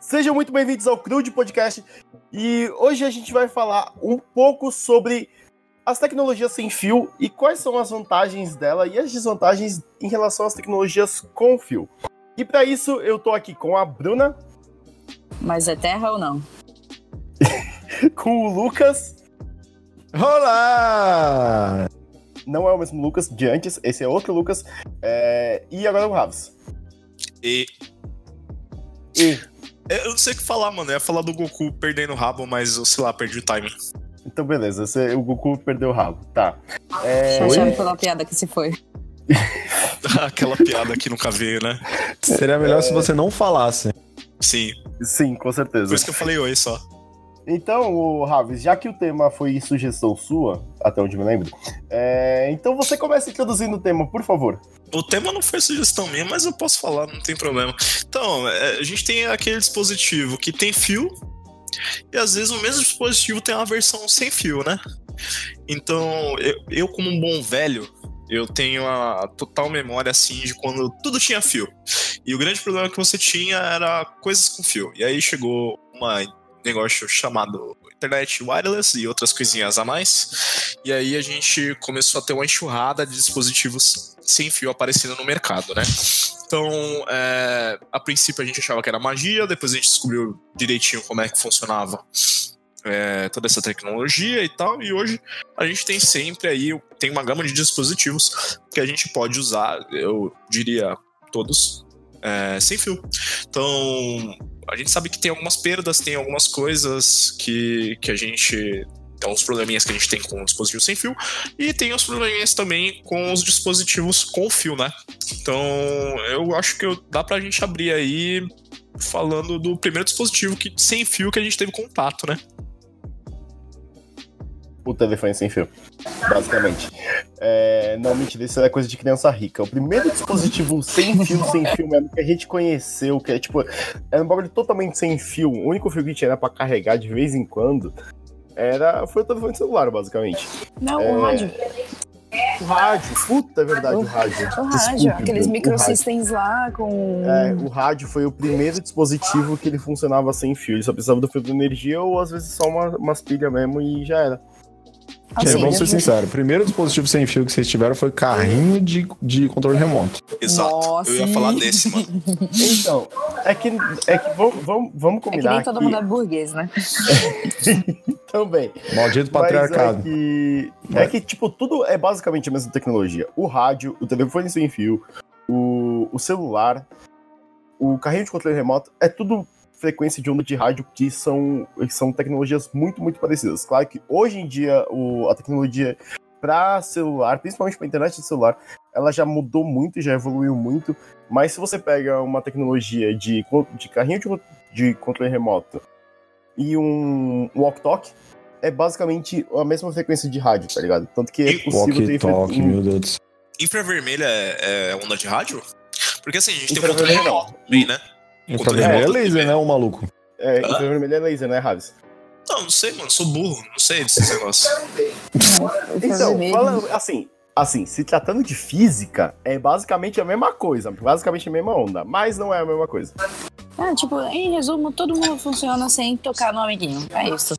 Sejam muito bem-vindos ao Crude Podcast e hoje a gente vai falar um pouco sobre as tecnologias sem fio e quais são as vantagens dela e as desvantagens em relação às tecnologias com fio. E para isso eu tô aqui com a Bruna. Mas é terra ou não? com o Lucas. Olá! Não é o mesmo Lucas de antes, esse é outro Lucas. É... E agora o Ravs. E. E. Eu não sei o que falar, mano. Eu ia falar do Goku perdendo o rabo, mas eu sei lá, perdi o timing. Então, beleza. Você, o Goku perdeu o rabo. Tá. É... Chachando pela piada que se foi. Aquela piada que nunca veio, né? Seria melhor se você não falasse. Sim. Sim, com certeza. Por isso que eu falei oi só. Então, Raves, já que o tema foi sugestão sua, até onde me lembro, é, então você começa introduzindo o tema, por favor. O tema não foi sugestão minha, mas eu posso falar, não tem problema. Então, é, a gente tem aquele dispositivo que tem fio, e às vezes o mesmo dispositivo tem uma versão sem fio, né? Então, eu, eu como um bom velho, eu tenho a total memória assim de quando tudo tinha fio. E o grande problema que você tinha era coisas com fio. E aí chegou uma negócio chamado internet wireless e outras coisinhas a mais. E aí a gente começou a ter uma enxurrada de dispositivos sem fio aparecendo no mercado, né? Então, é, a princípio a gente achava que era magia, depois a gente descobriu direitinho como é que funcionava é, toda essa tecnologia e tal, e hoje a gente tem sempre aí, tem uma gama de dispositivos que a gente pode usar, eu diria todos, é, sem fio. Então, a gente sabe que tem algumas perdas, tem algumas coisas que, que a gente. Tem uns probleminhas que a gente tem com o dispositivo sem fio, e tem os probleminhas também com os dispositivos com fio, né? Então, eu acho que dá pra gente abrir aí falando do primeiro dispositivo que, sem fio que a gente teve contato, né? O telefone sem fio, basicamente. É, não, mentira, isso é coisa de criança rica. O primeiro dispositivo sem fio, sem fio mesmo, que a gente conheceu, que é tipo, era um bagulho totalmente sem fio, o único fio que tinha era pra carregar de vez em quando, era, foi o telefone celular, basicamente. Não, é... o rádio. O rádio, puta, é verdade, o, o rádio. O rádio, Desculpe, aqueles microsystems lá com. É, o rádio foi o primeiro dispositivo que ele funcionava sem fio. Ele só precisava do fio de energia ou às vezes só uma, umas pilhas mesmo e já era. Assim, vamos ser sinceros. O primeiro dispositivo sem fio que vocês tiveram foi carrinho de, de controle remoto. Exato. Nossa, eu ia falar desse, mano. Então, é que, é que vamos, vamos, vamos combinar. É que nem todo que... mundo é burguês, né? Também. Maldito patriarcado. É que, é que, tipo, tudo é basicamente a mesma tecnologia. O rádio, o telefone sem fio, o, o celular, o carrinho de controle remoto, é tudo frequência de onda de rádio que são, que são tecnologias muito, muito parecidas. Claro que hoje em dia o, a tecnologia para celular, principalmente para internet de celular, ela já mudou muito, já evoluiu muito. Mas se você pega uma tecnologia de, de carrinho de, de controle remoto e um walk-talk, é basicamente a mesma frequência de rádio, tá ligado? Tanto que é possível ter talk, meu Deus. Infravermelha é, é onda de rádio? Porque assim, a gente tem um controle remoto, bem, né? Infravermelho é laser, né, o maluco? É, infravermelho é laser, né, Raves? Não, não sei, mano. Sou burro. Não sei desses negócios. então, fala assim. Assim, se tratando de física, é basicamente a mesma coisa. Basicamente a mesma onda. Mas não é a mesma coisa. Ah, tipo, em resumo, todo mundo funciona sem tocar no amiguinho. É isso.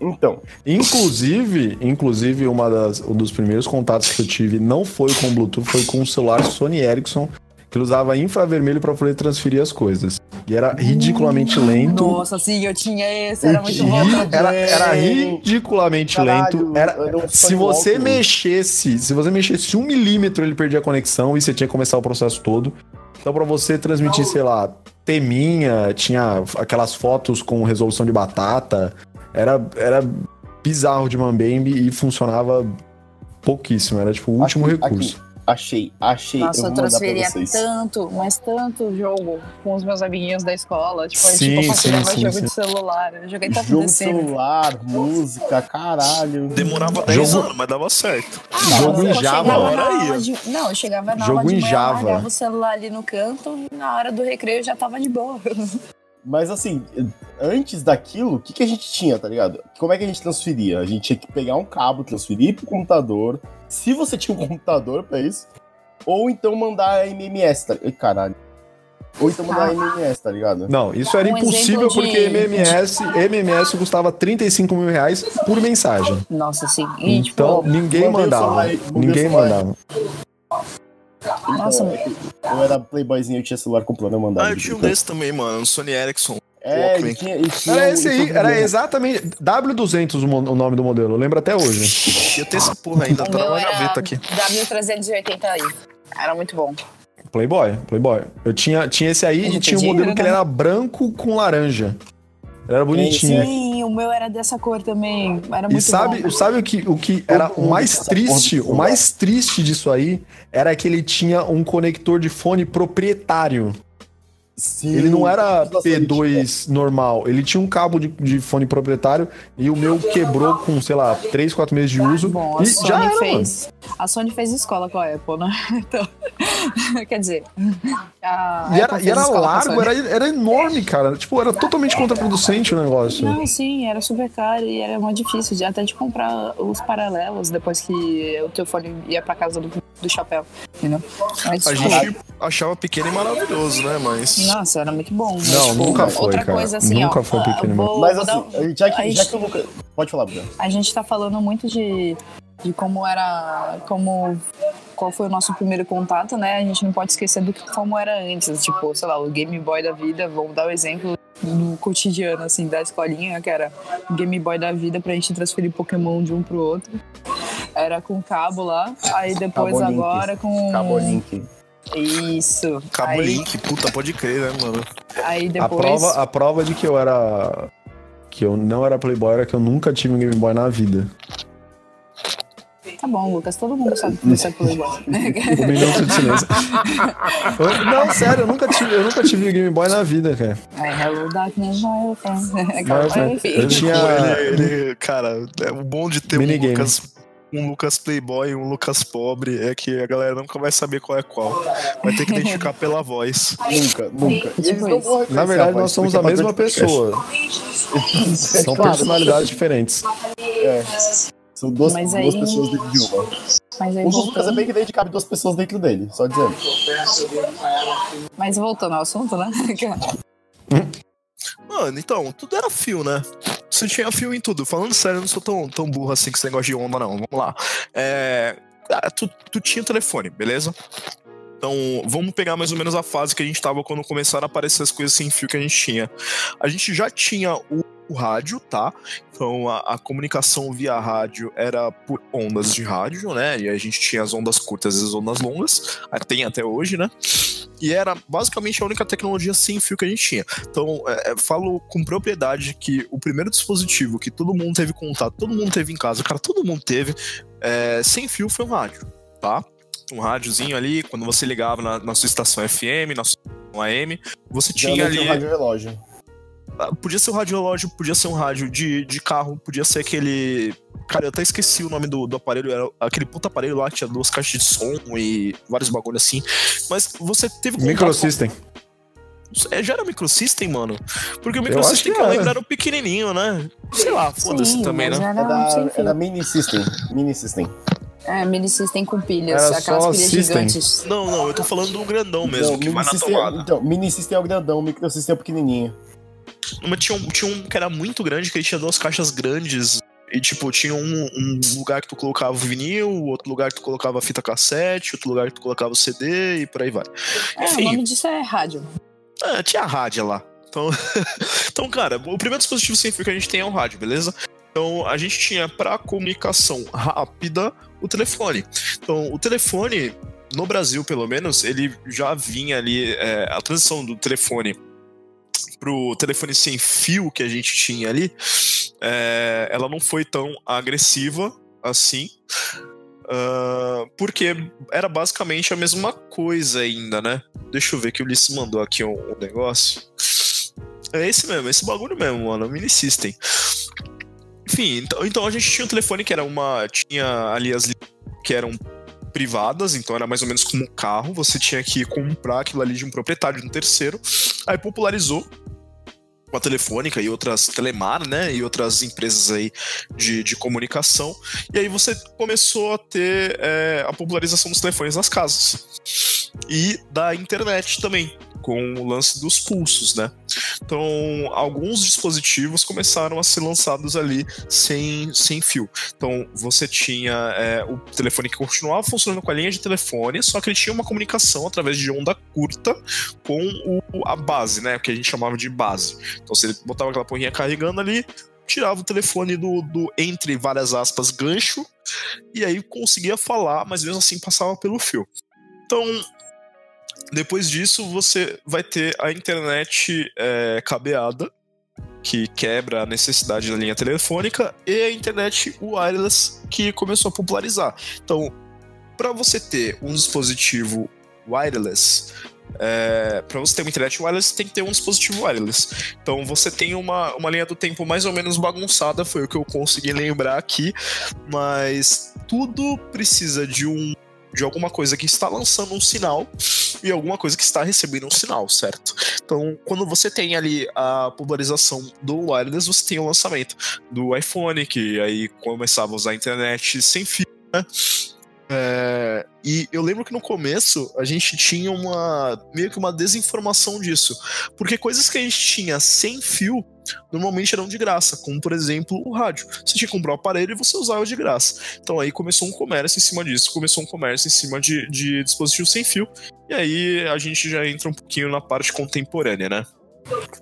Então. Inclusive, inclusive uma das, um dos primeiros contatos que eu tive não foi com Bluetooth, foi com o celular Sony Ericsson que ele usava infravermelho para poder transferir as coisas. E era ridiculamente hum, lento. Nossa, sim, eu tinha esse, era muito bom. Era, era ridiculamente Caralho, lento. Era, se você mexesse, se você mexesse um milímetro, ele perdia a conexão e você tinha que começar o processo todo. Então, para você transmitir, sei lá, teminha, tinha aquelas fotos com resolução de batata. Era, era bizarro de Mambembe e funcionava pouquíssimo. Era tipo o último aqui, recurso. Aqui. Achei, achei. Nossa, eu, eu transferia tanto, mas tanto jogo com os meus amiguinhos da escola. Tipo, sim, tipo, sim, sim, jogo sim. de celular. Eu joguei tanto Jogo de celular, música, caralho. Demorava 10 jogo... anos, mas dava certo. Ah, jogo em Java. De... Não, eu chegava na jogo aula de em manhã, Java. largava o celular ali no canto e na hora do recreio eu já tava de boa. Mas assim, antes daquilo, o que, que a gente tinha, tá ligado? Como é que a gente transferia? A gente tinha que pegar um cabo, transferir pro computador. Se você tinha um computador pra isso, ou então mandar MMS, tá? Caralho. Ou então mandar MMS, tá ligado? Não, isso era Um impossível de- porque MMS, MMS custava 35 mil reais por mensagem. Nossa, assim. E, Então tipo, ninguém mandava. celular- Ninguém mandava. Nossa, Eu era playboyzinho, eu tinha celular com plano, eu mandava. Ah, eu tinha um desse também, mano. Um Sony Ericsson. É, ele tinha, ele tinha Era um- esse aí, era tinha- exatamente W200 o nome do modelo, eu lembro até hoje. Eu tenho essa porra ainda, tá na gaveta aqui. W380i. Era muito bom. Playboy, Playboy. Eu tinha, tinha esse aí Ele e tinha um modelo que ele né? era branco com laranja. Ele era bonitinho. Sim, o meu era dessa cor também. Era muito E sabe, bom. sabe o que, o que era o mais triste? O mais triste disso aí era que ele tinha um conector de fone proprietário. Sim, Ele não era todos da Sony P2 normal, ele tinha um cabo de, de fone proprietário e o meu quebrou com, sei lá, 3, 4 meses de uso. Bom, a e Sony já era, mano. fez. A Sony fez escola com a Apple, né? Então, quer dizer, a E era, e era largo, era, era enorme, cara. Tipo, era totalmente contraproducente o negócio. Não, sim, era super caro e era muito difícil de, até de comprar os paralelos depois que o teu fone ia pra casa do, do chapéu, entendeu? A gente achava pequeno e maravilhoso, né? Mas. Nossa, era muito bom. mas, Não, tipo, nunca foi, Outra cara. coisa assim, Nunca ó. foi pequeno, vou- Mas vou assim, um- já a que, já gente- que o Lucas. Pode falar, Bruno. A gente tá falando muito de, de como era. como. Qual foi o nosso primeiro contato, né? A gente não pode esquecer do que como era antes. Tipo, sei lá, o Game Boy da vida, vamos dar o exemplo do cotidiano, assim, da escolinha, que era o Game Boy da vida pra gente transferir Pokémon de um pro outro. Era com cabo lá. Aí depois Cabo Link. agora com. Cabo Link. Isso. Cabo aí, Link, puta, pode crer, né, mano? Aí A depois. prova, a prova de que eu era. Que eu não era Playboy era que eu nunca tive um Game Boy na vida. Tá bom, Lucas, todo mundo sabe que você é playboy. Um minuto de silêncio. Eu- não, sério, eu nunca tive, eu nunca tive um Game Boy na vida, cara. É, Hello Darkness, my friend. Enfim. eu tinha. Ele, ele- cara, é o bom de ter um Minigame. Lucas, um Lucas Playboy e um Lucas pobre é que a galera nunca vai saber qual é qual. Vai ter que identificar pela voz. Nunca, nunca. Tipo Na verdade, nós somos a mesma pessoa. São Claro. personalidades diferentes. É. São duas, Mas duas aí- pessoas dentro de uma. Mas aí O Lucas é bem que cabe duas pessoas dentro dele, só dizendo. mas voltando ao assunto, né? Mano, então, tudo era fio, né? Você tinha fio em tudo. Falando sério, eu não sou tão, tão burro assim com esse negócio de onda, não. Vamos lá. É. Tu, tu tinha telefone, beleza? Então, vamos pegar mais ou menos a fase que a gente tava quando começaram a aparecer as coisas sem fio que a gente tinha. A gente já tinha o, o rádio, tá? Então, a, a comunicação via rádio era por ondas de rádio, né? E a gente tinha as ondas curtas e as ondas longas. Tem até hoje, né? E era basicamente a única tecnologia sem fio que a gente tinha. Então, é, é, falo com propriedade que o primeiro dispositivo que todo mundo teve contato, todo mundo teve em casa, cara, todo mundo teve, é, sem fio foi um rádio, tá? Um rádiozinho ali, quando você ligava na, na sua estação FM, na sua estação AM, você tinha ali. um rádio relógio. Ah, Podia ser um rádio relógio, podia ser um rádio de, de carro, podia ser aquele. Cara, eu até esqueci o nome do, do aparelho, era aquele puta aparelho lá que tinha duas caixas de som e vários bagulhos assim. Mas você teve Microsystem. É, já era microsystem, mano? Porque o microsystem que que eu era. lembro era o pequenininho, né? Sei lá, foda-se também, né? Era da Mini System. Mini System. É, mini system com pilhas, Era aquelas só pilhas system. gigantes. Não, não, eu tô falando do grandão mesmo, Não, que vai na system, tomada. Então, Mini System é o grandão, Micro System é o pequenininho. Mas tinha um, tinha um que era muito grande, que ele tinha duas caixas grandes. E, tipo, tinha um, um lugar que tu colocava o vinil, outro lugar que tu colocava a fita cassete, outro lugar que tu colocava o CD e por aí vai. É, o Enfim. nome disso é rádio. É, tinha a rádio lá. Então, então, cara, o primeiro dispositivo sem fio que a gente tem é o rádio, beleza? Então, a gente tinha para comunicação rápida o telefone. Então, o telefone, no Brasil pelo menos, ele já vinha ali, é, a transição do telefone pro telefone sem fio que a gente tinha ali, é, ela não foi tão agressiva assim. ah, porque era basicamente a mesma coisa ainda, né? Deixa eu ver que o Ulisses mandou aqui um, um negócio. É esse mesmo, esse bagulho mesmo, mano. Mini System. Enfim, então, então a gente tinha um telefone que era uma. Tinha ali as que eram privadas, então era mais ou menos como um carro. Você tinha que comprar aquilo ali de um proprietário, de um terceiro. Aí popularizou com a Telefônica e outras Telemar, né? E outras empresas aí de, de comunicação. E aí você começou a ter é, a popularização dos telefones nas casas. E da internet também. Com o lance dos pulsos, né? Então, alguns dispositivos começaram a ser lançados ali sem, sem fio. Então, você tinha é, o telefone que continuava funcionando com a linha de telefone, só que ele tinha uma comunicação através de onda curta com o, a base, né? O que a gente chamava de base. Então, você botava aquela porrinha carregando ali, tirava o telefone do, do entre várias aspas gancho e aí conseguia falar, mas mesmo assim passava pelo fio. Então, depois disso, você vai ter a internet é, cabeada, que quebra a necessidade da linha telefônica, e a internet wireless, que começou a popularizar. Então, para você ter um dispositivo wireless, é, para você ter uma internet wireless, você tem que ter um dispositivo wireless. Então você tem uma, uma linha do tempo mais ou menos bagunçada, foi o que eu consegui lembrar aqui, mas tudo precisa de um de alguma coisa que está lançando um sinal e alguma coisa que está recebendo um sinal, certo? Então, quando você tem ali a popularização do wireless, você tem o lançamento do iPhone, que aí começava a usar a internet sem fio, né? É, e eu lembro que no começo a gente tinha uma meio que uma desinformação disso, porque coisas que a gente tinha sem fio normalmente eram de graça, como por exemplo o rádio. Você tinha que comprar o aparelho e você usava de graça. Então aí começou um comércio em cima disso, começou um comércio em cima de, de dispositivos sem fio, e aí a gente já entra um pouquinho na parte contemporânea, né?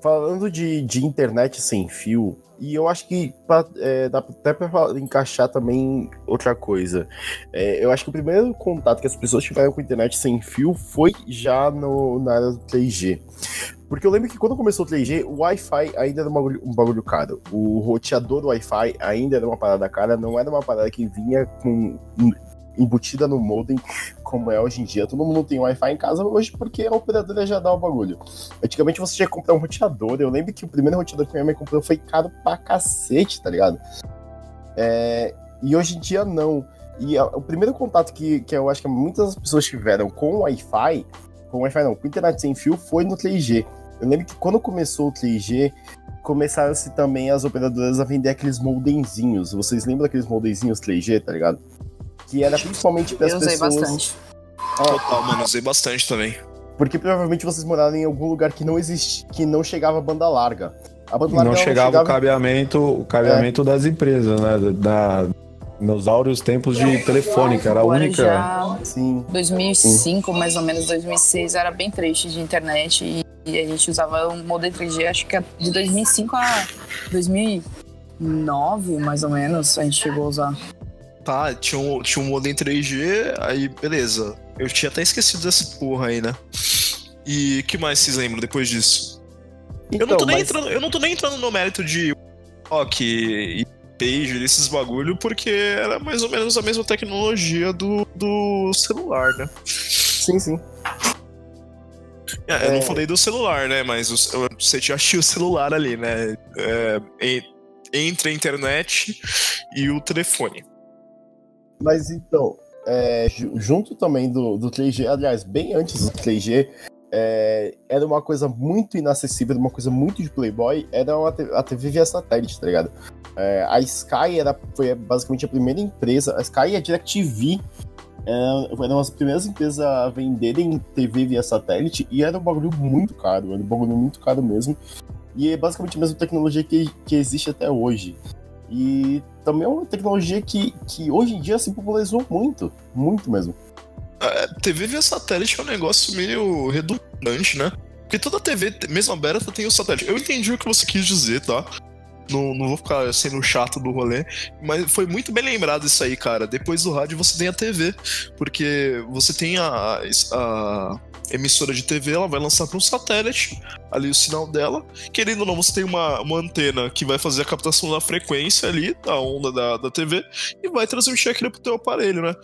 Falando de, de internet sem fio, e eu acho que pra, é, dá até pra encaixar também outra coisa. É, eu acho que o primeiro contato que as pessoas tiveram com a internet sem fio foi já no, na área do 3G. Porque eu lembro que quando começou o 3G, o Wi-Fi ainda era um bagulho, um bagulho caro. O roteador do Wi-Fi ainda era uma parada cara, não era uma parada que vinha com embutida no modem, como é hoje em dia. Todo mundo tem Wi-Fi em casa hoje porque a operadora já dá o bagulho. Antigamente você tinha que comprar um roteador. Eu lembro que o primeiro roteador que minha mãe comprou foi caro pra cacete, tá ligado? É... E hoje em dia não. E a, o primeiro contato que, que eu acho que muitas pessoas tiveram com Wi-Fi, com Wi-Fi não, com internet sem fio, foi no 3G. Eu lembro que quando começou o 3G, começaram-se também as operadoras a vender aqueles moldenzinhos. Vocês lembram daqueles moldenzinhos 3G, tá ligado? Que era principalmente para as pessoas. Eu usei bastante. Total, mano, usei bastante também. Porque provavelmente vocês moraram em algum lugar que não existe, que não chegava banda larga. A banda larga não, chegava, não chegava o cabeamento, o cabeamento é. das empresas, né? Da, nos áureos tempos de telefônica, era a única. Já Sim. 2005, Sim. mais ou menos 2006, era bem triste de internet e, e a gente usava um modem 3G, acho que é de 2005 a 2009, mais ou menos, a gente chegou a usar tá, tinha um, tinha um modem 3G, aí beleza. Eu tinha até esquecido dessa porra aí, né? E que mais vocês lembram depois disso? Então, eu, não tô nem mas... entrando, eu não tô nem entrando no mérito de rock e page desses bagulho, porque era mais ou menos a mesma tecnologia do, do celular, né? Sim, sim. É, é... Eu não falei do celular, né? Mas você já tinha o celular ali, né? É, entre a internet e o telefone. Mas então, é, junto também do, do 3G, aliás, bem antes do 3G, é, era uma coisa muito inacessível, uma coisa muito de Playboy, era uma, a TV via satélite, tá ligado? É, a Sky era, foi basicamente a primeira empresa, a Sky e a DirecTV é, eram as primeiras empresas a venderem TV via satélite e era um bagulho muito caro, era um bagulho muito caro mesmo. E é basicamente a mesma tecnologia que, que existe até hoje. E também é uma tecnologia que, que hoje em dia se popularizou muito, muito mesmo. É, TV via satélite é um negócio meio redundante, né? Porque toda TV, mesmo aberta, tem o satélite. Eu entendi o que você quis dizer, tá? Não, não vou ficar sendo chato do rolê, mas foi muito bem lembrado isso aí, cara. Depois do rádio você tem a TV, porque você tem a, a emissora de TV, ela vai lançar para um satélite ali o sinal dela. Querendo ou não, você tem uma, uma antena que vai fazer a captação da frequência ali, da onda da, da TV, e vai transmitir aquilo pro teu aparelho, né?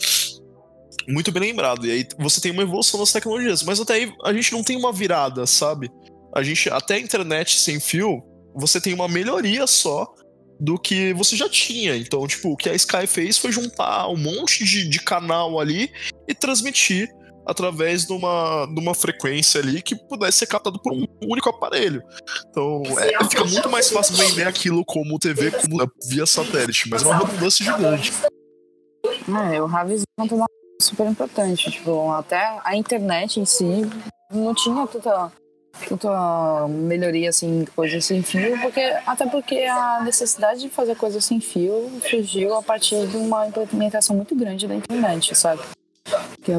Muito bem lembrado. E aí você tem uma evolução das tecnologias. Mas até aí a gente não tem uma virada, sabe? A gente, até a internet sem fio, você tem uma melhoria só do que você já tinha. Então, tipo, o que a Sky fez foi juntar um monte de, de canal ali e transmitir através de uma, de uma frequência ali que pudesse ser captado por um único aparelho. Então, é, fica muito mais fácil vender aquilo como TV como via satélite, mas é uma redundância gigante. É, o Ravis é uma super importante. Tipo, até a internet em si não tinha tanta tanta melhoria assim, coisas sem fio, porque até porque a necessidade de fazer coisas sem fio surgiu a partir de uma implementação muito grande da internet, sabe?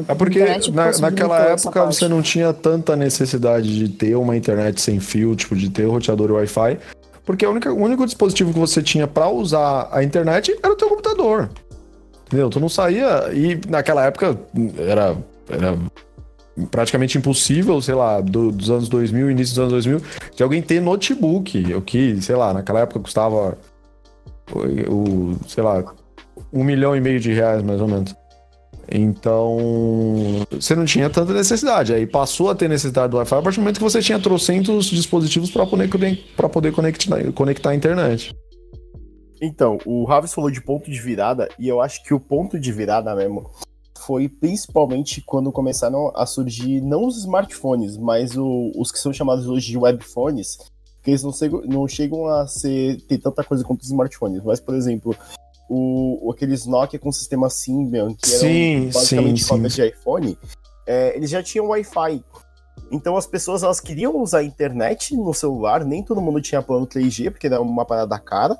É porque na, naquela época você não tinha tanta necessidade de ter uma internet sem fio, tipo, de ter roteador Wi-Fi, porque única, o único dispositivo que você tinha para usar a internet era o teu computador. Entendeu? Tu não saía. E naquela época era, era praticamente impossível, sei lá, do, dos anos 2000, início dos anos 2000, de alguém ter notebook. O que, sei lá, naquela época custava. O, sei lá, um milhão e meio de reais, mais ou menos. Então, você não tinha tanta necessidade. Aí passou a ter necessidade do Wi-Fi a partir do momento que você tinha trocentos dispositivos para poder, poder conectar, conectar a internet. Então, o Ravis falou de ponto de virada, e eu acho que o ponto de virada mesmo foi principalmente quando começaram a surgir não os smartphones, mas o, os que são chamados hoje de webphones, que eles não, chegam, não chegam a ser, ter tanta coisa quanto os smartphones. Mas, por exemplo, o, aqueles Nokia com sistema Symbian, que eram basicamente sim, cópia sim. de iPhone, é, eles já tinham Wi-Fi. Então as pessoas elas queriam usar a internet no celular, nem todo mundo tinha plano 3G, porque era uma parada cara.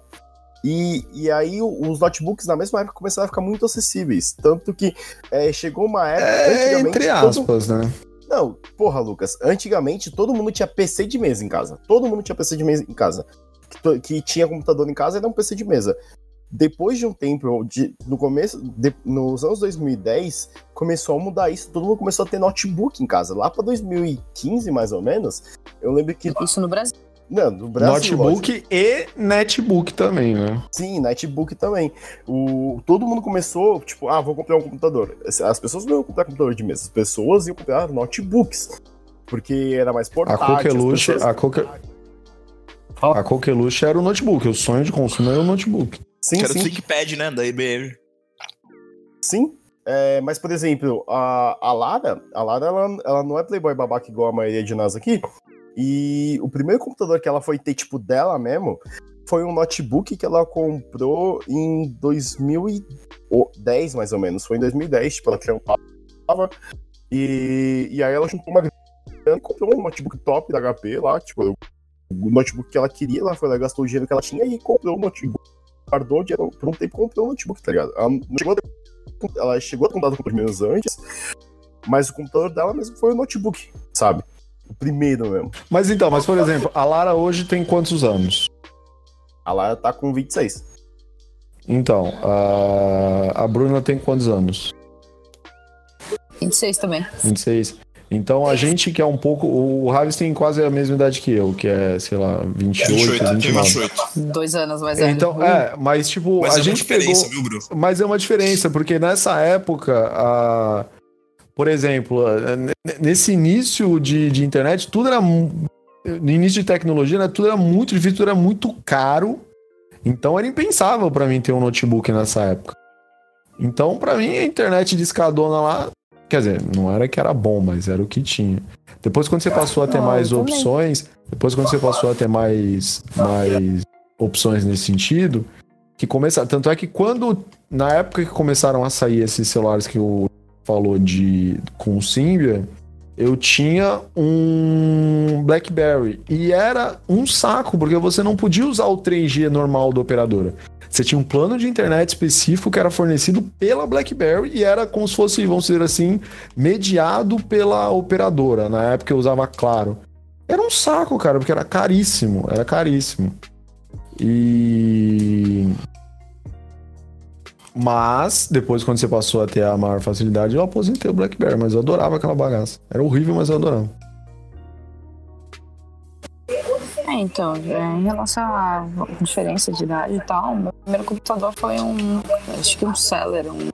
E, e aí os notebooks na mesma época começaram a ficar muito acessíveis. Tanto que é, chegou uma época. É, entre aspas, todo... né? Não, porra, Lucas. Antigamente todo mundo tinha PC de mesa em casa. Todo mundo tinha PC de mesa em casa. Que, que tinha computador em casa era um PC de mesa depois de um tempo, de, no começo, de, nos anos 2010, começou a mudar isso, todo mundo começou a ter notebook em casa. Lá para 2015, mais ou menos, eu lembro que. Isso no Brasil. Não, no Brasil. Notebook lógico. e netbook também, né? Sim, netbook também. O, todo mundo começou, tipo, ah, vou comprar um computador. As pessoas não iam comprar computador de mesa, as pessoas iam comprar notebooks. Porque era mais portátil. A Coqueluche, pessoas... a Coque... A Coqueluche era o notebook, o sonho de consumo era o notebook. Sim, que era sim. o ThinkPad, né, da IBM. Sim, é, mas, por exemplo, a, a Lara, a Lara, ela, ela não é playboy babaca igual a maioria de nós aqui, e o primeiro computador que ela foi ter, tipo, dela mesmo, foi um notebook que ela comprou em 2010, mais ou menos. Foi em 2010, tipo, ela trampava. E, e aí ela juntou uma grana, comprou um notebook top da HP lá, tipo, o notebook que ela queria, ela foi lá, gastou o dinheiro que ela tinha e comprou um notebook. Guardou o dinheiro por um tempo comprou um notebook, tá ligado? Ela chegou a, ela chegou a contar com os meus antes, mas o computador dela mesmo foi o notebook, sabe? O primeiro mesmo. Mas então, mas por exemplo, a Lara hoje tem quantos anos? A Lara tá com 26. Então, a, a Bruna tem quantos anos? 26 também. 26. Então a gente que é um pouco. O Raves tem quase a mesma idade que eu, que é, sei lá, 28, 28 29. 28. Dois anos mais velho. Então, é, mas tipo, mas a é gente pegou. Viu, Bruno? Mas é uma diferença, porque nessa época, a, por exemplo, nesse início de, de internet, tudo era. No início de tecnologia, né, tudo era muito difícil, tudo era muito caro. Então era impensável para mim ter um notebook nessa época. Então, para mim, a internet de escadona lá Quer dizer, não era que era bom, mas era o que tinha. Depois, quando você passou a ter Não, mais eu também. opções, depois, quando você passou a ter mais, mais opções nesse sentido, que começa. Tanto é que quando. Na época que começaram a sair esses celulares que o falou de com o Symbian, eu tinha um BlackBerry e era um saco porque você não podia usar o 3G normal da operadora. Você tinha um plano de internet específico que era fornecido pela BlackBerry e era como se fosse, vamos dizer assim, mediado pela operadora. Na época eu usava Claro. Era um saco, cara, porque era caríssimo, era caríssimo. E mas, depois, quando você passou a ter a maior facilidade, eu aposentei o BlackBerry, mas eu adorava aquela bagaça. Era horrível, mas eu adorava. É, então, é, em relação à diferença de idade e tal, meu primeiro computador foi um, acho que um Celeron, um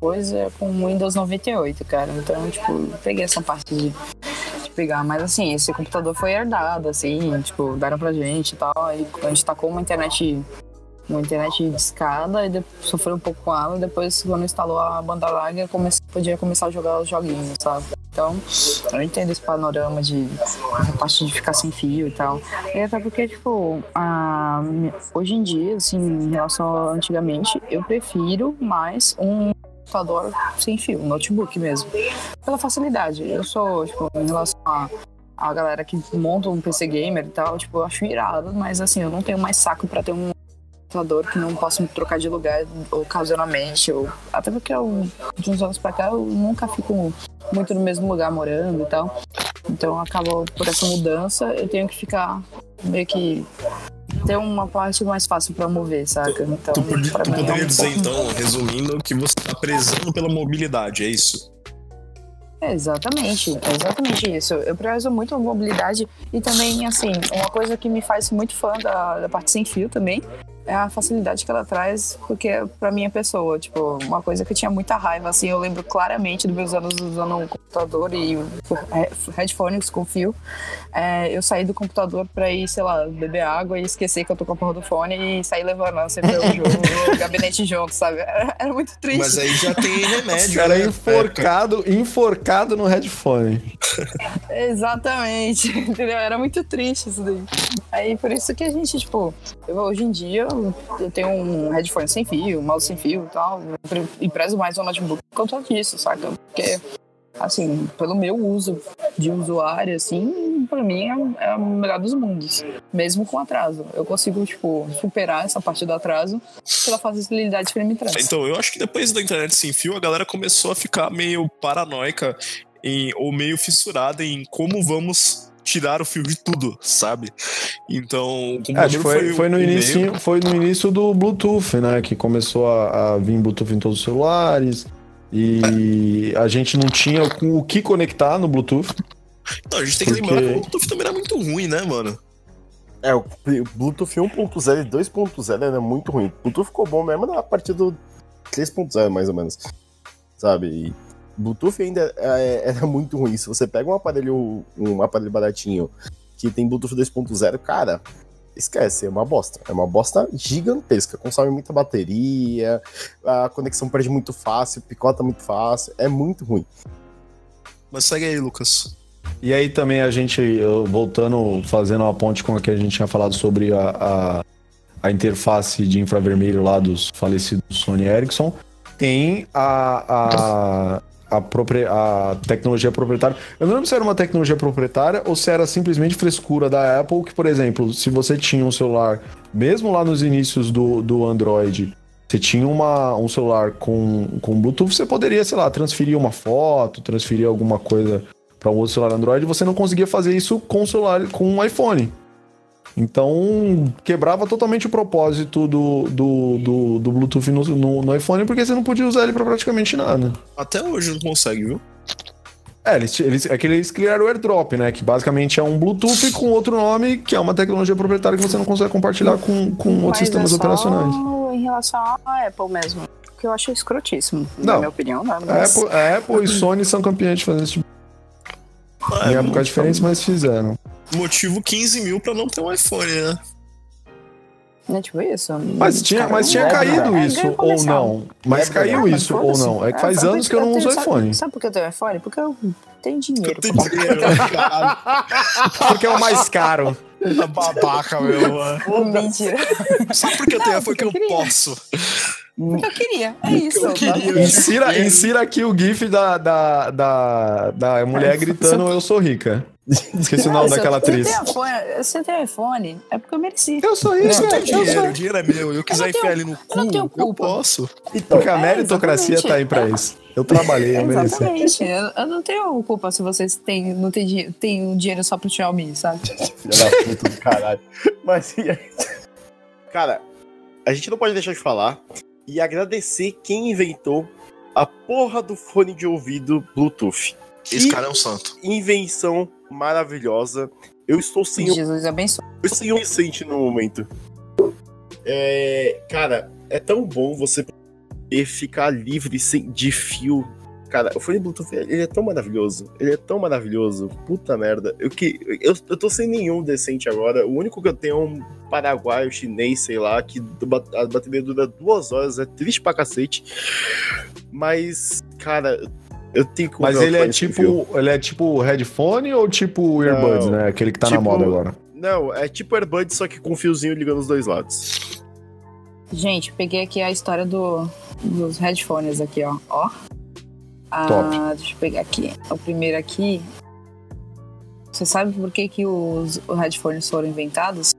coisa com Windows 98, cara. Então, tipo, peguei essa parte de, de pegar. Mas, assim, esse computador foi herdado, assim, tipo, deram pra gente e tal. Aí a gente tacou uma internet uma internet de escada e sofreu um pouco com ela. E depois, quando instalou a banda larga, comece, podia começar a jogar os joguinhos, sabe? Então, eu entendo esse panorama de essa parte de ficar sem fio e tal. E até porque, tipo, a, hoje em dia, assim, em relação a antigamente, eu prefiro mais um computador sem fio, um notebook mesmo. Pela facilidade. Eu sou, tipo, em relação a a galera que monta um PC gamer e tal, tipo, eu acho irado, mas assim, eu não tenho mais saco pra ter um computador que não posso me trocar de lugar ocasionalmente, ou até porque eu, de uns anos pra cá eu nunca fico muito no mesmo lugar morando e tal. Então acabou por essa mudança, eu tenho que ficar meio que ter uma parte mais fácil para mover, saca? Então, tu, tu poderia é dizer, pouco... então, resumindo, que você tá prezando pela mobilidade, é isso? É exatamente, é exatamente isso. Eu prezo muito a mobilidade e também, assim, uma coisa que me faz muito fã da, da parte sem fio também é a facilidade que ela traz, porque pra minha pessoa, tipo, uma coisa que eu tinha muita raiva, assim, eu lembro claramente dos meus anos usando um computador e headphones com fio. É, eu saí do computador pra ir, sei lá, beber água e esquecer que eu tô com a porra do fone e sair levando sempre o jogo, o gabinete junto, sabe? Era, era, muito triste. Mas aí já tem remédio. Era né? enforcado, enforcado no headphone. Exatamente, entendeu? Era muito triste isso daí. Aí por isso que a gente, tipo, eu, hoje em dia eu tenho um headphone sem fio, um mouse sem fio e tal. E prezo mais o notebook por conta disso, saca? Porque, assim, pelo meu uso de usuário, assim, pra mim é, é o melhor dos mundos. Mesmo com atraso. Eu consigo, tipo, superar essa parte do atraso pela facilidade que ele me traz. Então, eu acho que depois da internet sem fio, a galera começou a ficar meio paranoica em, ou meio fissurada em como vamos tirar o fio de tudo, sabe? Então, que foi, foi, foi no início, foi no início do Bluetooth, né? Que começou a, a vir Bluetooth em todos os celulares. E a gente não tinha o que conectar no Bluetooth. Não, a gente tem porque... que lembrar que o Bluetooth também era muito ruim, né, mano? É, o Bluetooth 1.0 e 2.0 era muito ruim. O Bluetooth ficou bom mesmo na partir do 3.0, mais ou menos. Sabe? E Bluetooth ainda é, era muito ruim. Se você pega um aparelho, um aparelho baratinho que tem Bluetooth 2.0, cara, esquece, é uma bosta. É uma bosta gigantesca. Consome muita bateria, a conexão perde muito fácil, picota muito fácil. É muito ruim. Mas segue aí, Lucas. E aí também a gente, voltando, fazendo uma ponte com o que a gente tinha falado sobre a, a, a interface de infravermelho lá dos falecidos Sony Ericsson, tem a, a, a, propri... a tecnologia proprietária. Eu não lembro se era uma tecnologia proprietária ou se era simplesmente frescura da Apple, que, por exemplo, se você tinha um celular, mesmo lá nos inícios do, do Android, você tinha uma, um celular com, com Bluetooth, você poderia, sei lá, transferir uma foto, transferir alguma coisa para um outro celular Android, você não conseguia fazer isso com o celular, com um iPhone. Então, quebrava totalmente o propósito do, do, do, do Bluetooth no, no, no, iPhone, porque você não podia usar ele para praticamente nada. Até hoje não consegue, viu? É, eles, eles, é que eles criaram o AirDrop, né? Que basicamente é um Bluetooth com outro nome, que é uma tecnologia proprietária que você não consegue compartilhar com, com outros Mas sistemas é operacionais. em relação à Apple mesmo, que eu acho escrotíssimo, não, na minha opinião, né? Mas... A Apple, a Apple e Sony são campeões de fazer esse tipo. Ah, em épocas diferentes, mas fizeram motivo 15 mil pra não ter um iPhone, né? É tipo isso. Mas tinha, mas tinha caído é, isso, ou não? Mas é, caiu isso, ou não? É que faz anos que eu não uso iPhone. Sabe por que eu tenho iPhone? Porque eu tenho dinheiro. Eu tenho dinheiro, Porque é o mais caro. A babaca, meu. Mentira. Sabe por que eu tenho iPhone? Porque eu posso. Porque eu queria, é isso. Eu queria. Insira, insira aqui o GIF da, da, da, da mulher gritando Eu sou rica. Esqueci o nome daquela atriz. Você tem iPhone, é porque eu mereci. Eu sou isso, eu dinheiro, o dinheiro é meu. Eu quiser eu enfiar ele no cu, eu, eu posso. Então, porque a é, meritocracia tá aí pra isso. Eu trabalhei, eu mereci. Exatamente. Eu, eu, não tenho culpa se vocês têm, não têm, têm um dinheiro só pro Xiaomi, sabe? Filha da puta do caralho. Mas, cara, a gente não pode deixar de falar e agradecer quem inventou a porra do fone de ouvido Bluetooth. Esse cara é um santo. Invenção maravilhosa. Eu estou sem. Jesus abençoe. Eu estou sem um recente no momento. É, cara, é tão bom você poder ficar livre sem, de fio. Cara, o fone Bluetooth ele é tão maravilhoso. Ele é tão maravilhoso. Puta merda. Eu, que, eu, eu tô sem nenhum decente agora. O único que eu tenho é um paraguaio, chinês, sei lá, que a bateria dura duas horas. É triste pra cacete. Mas, cara, eu tenho que Mas ele é tipo, ele é tipo headphone ou tipo earbuds, não, né? Aquele que tá tipo, na moda agora. Não, é tipo earbuds, só que com um fiozinho ligando os dois lados. Gente, peguei aqui a história do, dos headphones aqui, ó. Ó. Ah, Top. Deixa eu pegar aqui. O primeiro aqui. Você sabe por que, que os, os headphones foram inventados?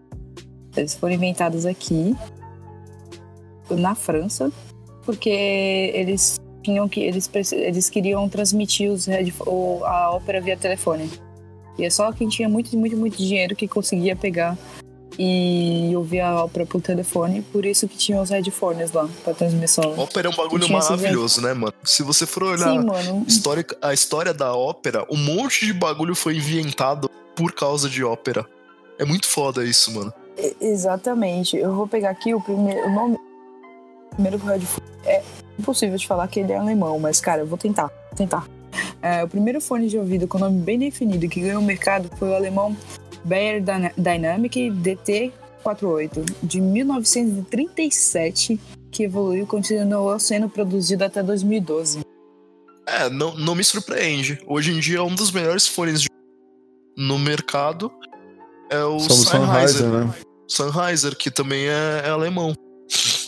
Eles foram inventados aqui, na França, porque eles tinham que eles, eles queriam transmitir os headphones, a ópera via telefone. E é só quem tinha muito, muito, muito dinheiro que conseguia pegar e ouvir a ópera por telefone, por isso que tinha os headphones lá pra transmissão. Ópera é um bagulho maravilhoso, né, mano? Se você for olhar Sim, história, a história da ópera, um monte de bagulho foi inventado por causa de ópera. É muito foda isso, mano. exatamente. Eu vou pegar aqui o primeiro o nome. O primeiro headphone. É impossível de falar que ele é alemão, mas, cara, eu vou tentar. Vou tentar. É, o primeiro fone de ouvido com nome bem definido que ganhou o mercado foi o alemão Bayer Dynamic DT48, de 1937, que evoluiu e continuou sendo produzido até 2012. É, não, não me surpreende. Hoje em dia é um dos melhores fones de... no mercado. É o Somos Sennheiser, né? Sennheiser, que também é, é alemão.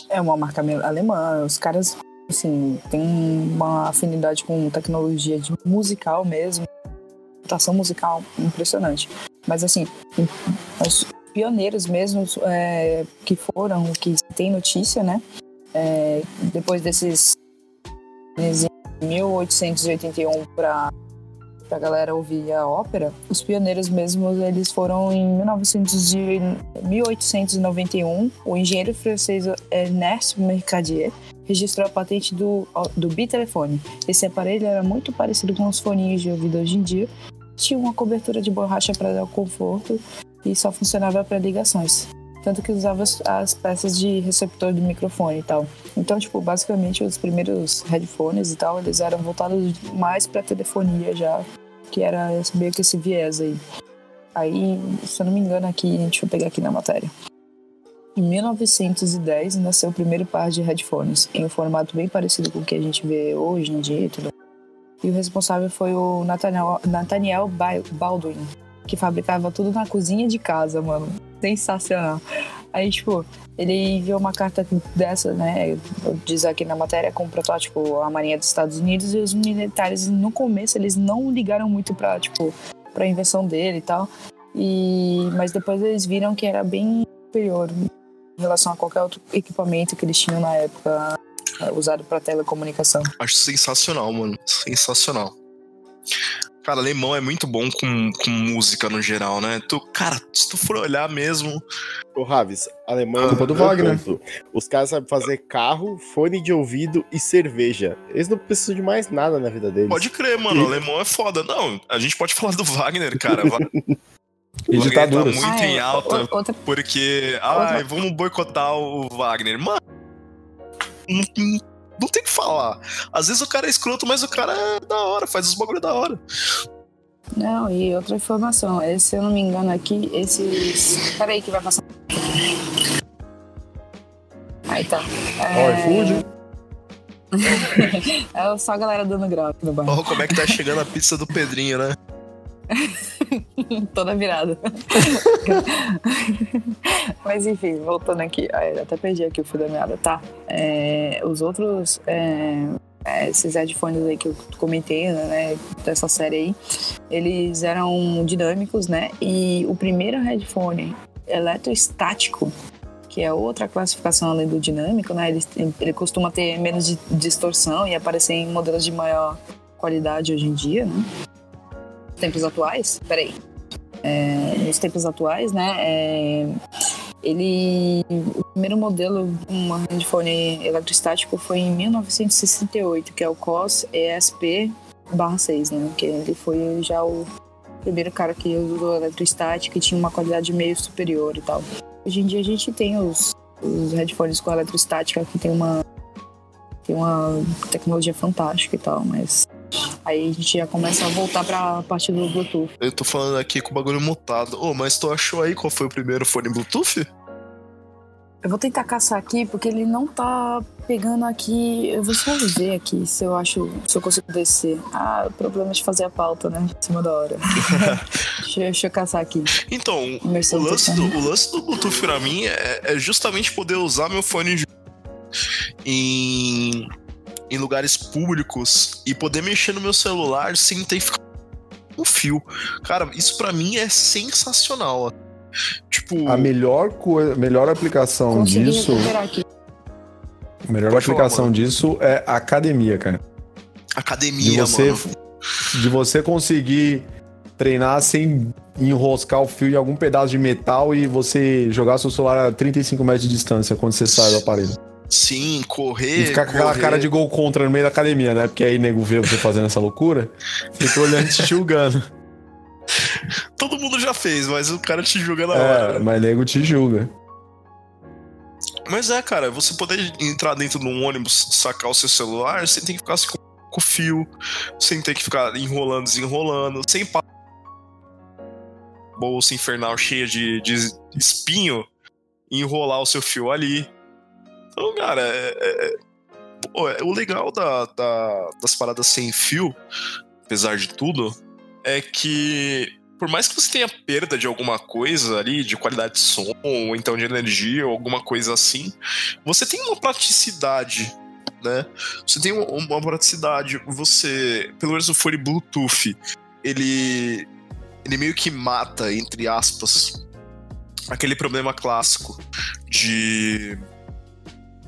É uma marca alemã. Os caras assim, tem uma afinidade com tecnologia de musical mesmo, computação musical impressionante. Mas assim, os pioneiros mesmo é, que foram, que tem notícia, né? É, depois desses em 1881 para a galera ouvir a ópera, os pioneiros mesmos eles foram em 1900 de, 1891. O engenheiro francês Ernest Mercadier registrou a patente do, do bitelefone. Esse aparelho era muito parecido com os foninhos de ouvido hoje em dia, tinha uma cobertura de borracha para dar conforto e só funcionava para ligações. Tanto que usava as peças de receptor do microfone e tal. Então, tipo, basicamente os primeiros headphones e tal, eles eram voltados mais para telefonia já, que era meio que esse viés aí. Aí, se eu não me engano aqui, deixa eu pegar aqui na matéria. Em 1910 nasceu o primeiro par de headphones, em um formato bem parecido com o que a gente vê hoje em dia e tudo. E o responsável foi o Nathaniel, Nathaniel Baldwin, que fabricava tudo na cozinha de casa, mano. Sensacional. Aí, tipo, ele enviou uma carta dessa, né? Diz aqui na matéria, com o protótipo à Marinha dos Estados Unidos, e os militares, no começo, eles não ligaram muito pra, tipo, pra invenção dele e tal. E, mas depois eles viram que era bem superior em relação a qualquer outro equipamento que eles tinham na época eh, usado para telecomunicação. Acho sensacional, mano. Sensacional. Cara, alemão é muito bom com, com música no geral, né? Tu, cara, se tu for olhar mesmo. O Raves, alemão. culpa do Wagner. Ponto. Os caras sabem fazer carro, fone de ouvido e cerveja. Eles não precisam de mais nada na vida deles. Pode crer, mano. E... Alemão é foda. Não, a gente pode falar do Wagner, cara. E ditaduras. Tá muito ah, é, em alta, outra... porque. Ai, outra... vamos boicotar o Wagner. Mano, não, não tem o que falar. Às vezes o cara é escroto, mas o cara é da hora, faz os bagulho da hora. Não, e outra informação, se eu não me engano aqui, esses. Peraí que vai passar. Aí tá. É... é só a galera dando grau aqui no bairro. Oh, como é que tá chegando a pizza do Pedrinho, né? Toda virada. Mas enfim, voltando aqui. até perdi aqui o fio da meada. Tá. É, os outros. É, é, esses headphones aí que eu comentei, né, dessa série aí, eles eram dinâmicos, né? E o primeiro headphone eletrostático, que é outra classificação além do dinâmico, né? Ele, ele costuma ter menos distorção e aparecer em modelos de maior qualidade hoje em dia, né? Tempos atuais, peraí, é, nos tempos atuais, né, é, ele, o primeiro modelo de um headphone eletrostático foi em 1968, que é o COS ESP/6, né, que ele foi já o primeiro cara que usou eletrostática e tinha uma qualidade meio superior e tal. Hoje em dia a gente tem os, os headphones com eletrostática que tem uma tem uma tecnologia fantástica e tal, mas Aí a gente já começa a voltar pra parte do Bluetooth. Eu tô falando aqui com o bagulho mutado. Ô, oh, mas tu achou aí qual foi o primeiro fone Bluetooth? Eu vou tentar caçar aqui, porque ele não tá pegando aqui. Eu vou só ver aqui se eu acho. Se eu consigo descer. Ah, o problema de fazer a pauta, né? Em cima da hora. deixa, deixa, eu caçar aqui. Então, o lance, do, o lance do Bluetooth pra mim é, é justamente poder usar meu fone. Em em lugares públicos e poder mexer no meu celular sem ter que ficar um fio. Cara, isso para mim é sensacional. Tipo. A melhor, coisa, melhor aplicação disso. A melhor Pode aplicação falar, disso é academia, cara. Academia, de você, mano. De você conseguir treinar sem enroscar o fio em algum pedaço de metal e você jogar seu celular a 35 metros de distância quando você sai do aparelho. Sim, correr. E ficar com aquela cara de gol contra no meio da academia, né? Porque aí nego vê você fazendo essa loucura, fica olhando te julgando. Todo mundo já fez, mas o cara te julga na é, hora. Mas nego te julga. Mas é, cara, você poder entrar dentro de um ônibus, sacar o seu celular, você tem que ficar com o fio, sem ter que ficar enrolando, desenrolando, sem bolsa infernal cheia de, de espinho e enrolar o seu fio ali. Então, cara, é, é, pô, é o legal da, da, das paradas sem fio, apesar de tudo, é que por mais que você tenha perda de alguma coisa ali, de qualidade de som, ou então de energia, ou alguma coisa assim, você tem uma praticidade, né? Você tem uma praticidade, você, pelo menos o fone Bluetooth, ele ele meio que mata, entre aspas, aquele problema clássico de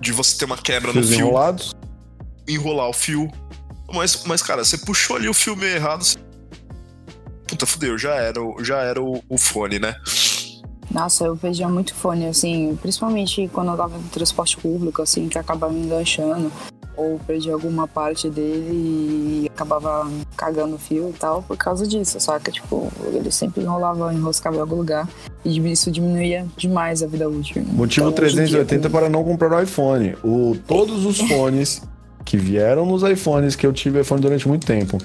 de você ter uma quebra Fios no fio. Enrolados. Enrolar o fio. Mas, mas, cara, você puxou ali o fio meio errado. Você... Puta, fudeu, já era, já era o, o fone, né? Nossa, eu perdia muito fone, assim, principalmente quando eu tava no transporte público, assim, que acabava me enganchando ou perdi alguma parte dele e acabava cagando o fio e tal por causa disso. Só que, tipo, ele sempre enrolava, enroscava em algum lugar e isso diminuía demais a vida útil. Motivo então, 380 dia, para não comprar o iPhone. O, todos os fones que vieram nos iPhones, que eu tive iPhone durante muito tempo,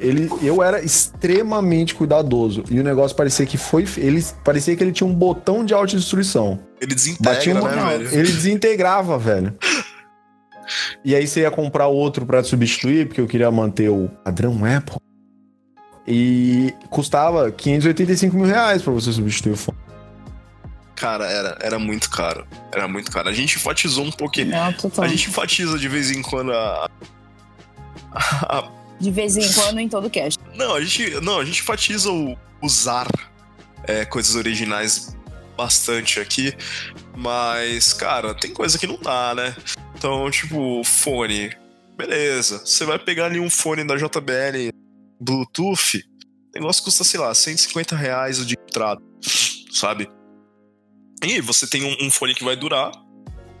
ele, eu era extremamente cuidadoso. E o negócio parecia que foi. Ele parecia que ele tinha um botão de autodestruição. Ele desintegra, né, velho? Ele desintegrava, velho. E aí você ia comprar outro para substituir, porque eu queria manter o padrão Apple. E custava 585 mil reais pra você substituir o fone. Cara, era, era muito caro. Era muito caro. A gente enfatizou um pouquinho. Não, a gente enfatiza de vez em quando a, a. de vez em quando em todo cast. Não, a gente, não, a gente enfatiza o usar é, coisas originais bastante aqui. Mas, cara, tem coisa que não dá, né? Então, tipo, fone. Beleza. Você vai pegar ali um fone da JBL Bluetooth, o negócio custa, sei lá, 150 reais o de entrada, sabe? E você tem um, um fone que vai durar,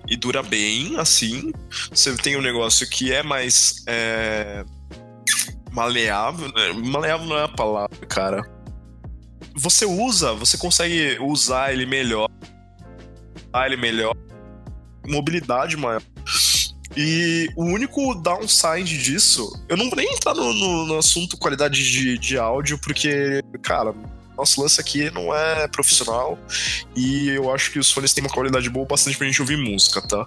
e dura bem, assim. Você tem um negócio que é mais é, maleável. Né? Maleável não é a palavra, cara. Você usa, você consegue usar ele melhor. Usar ele melhor. Mobilidade maior. E o único downside disso, eu não vou nem entrar no, no, no assunto qualidade de, de áudio, porque, cara, nosso lance aqui não é profissional e eu acho que os fones têm uma qualidade boa bastante pra gente ouvir música, tá?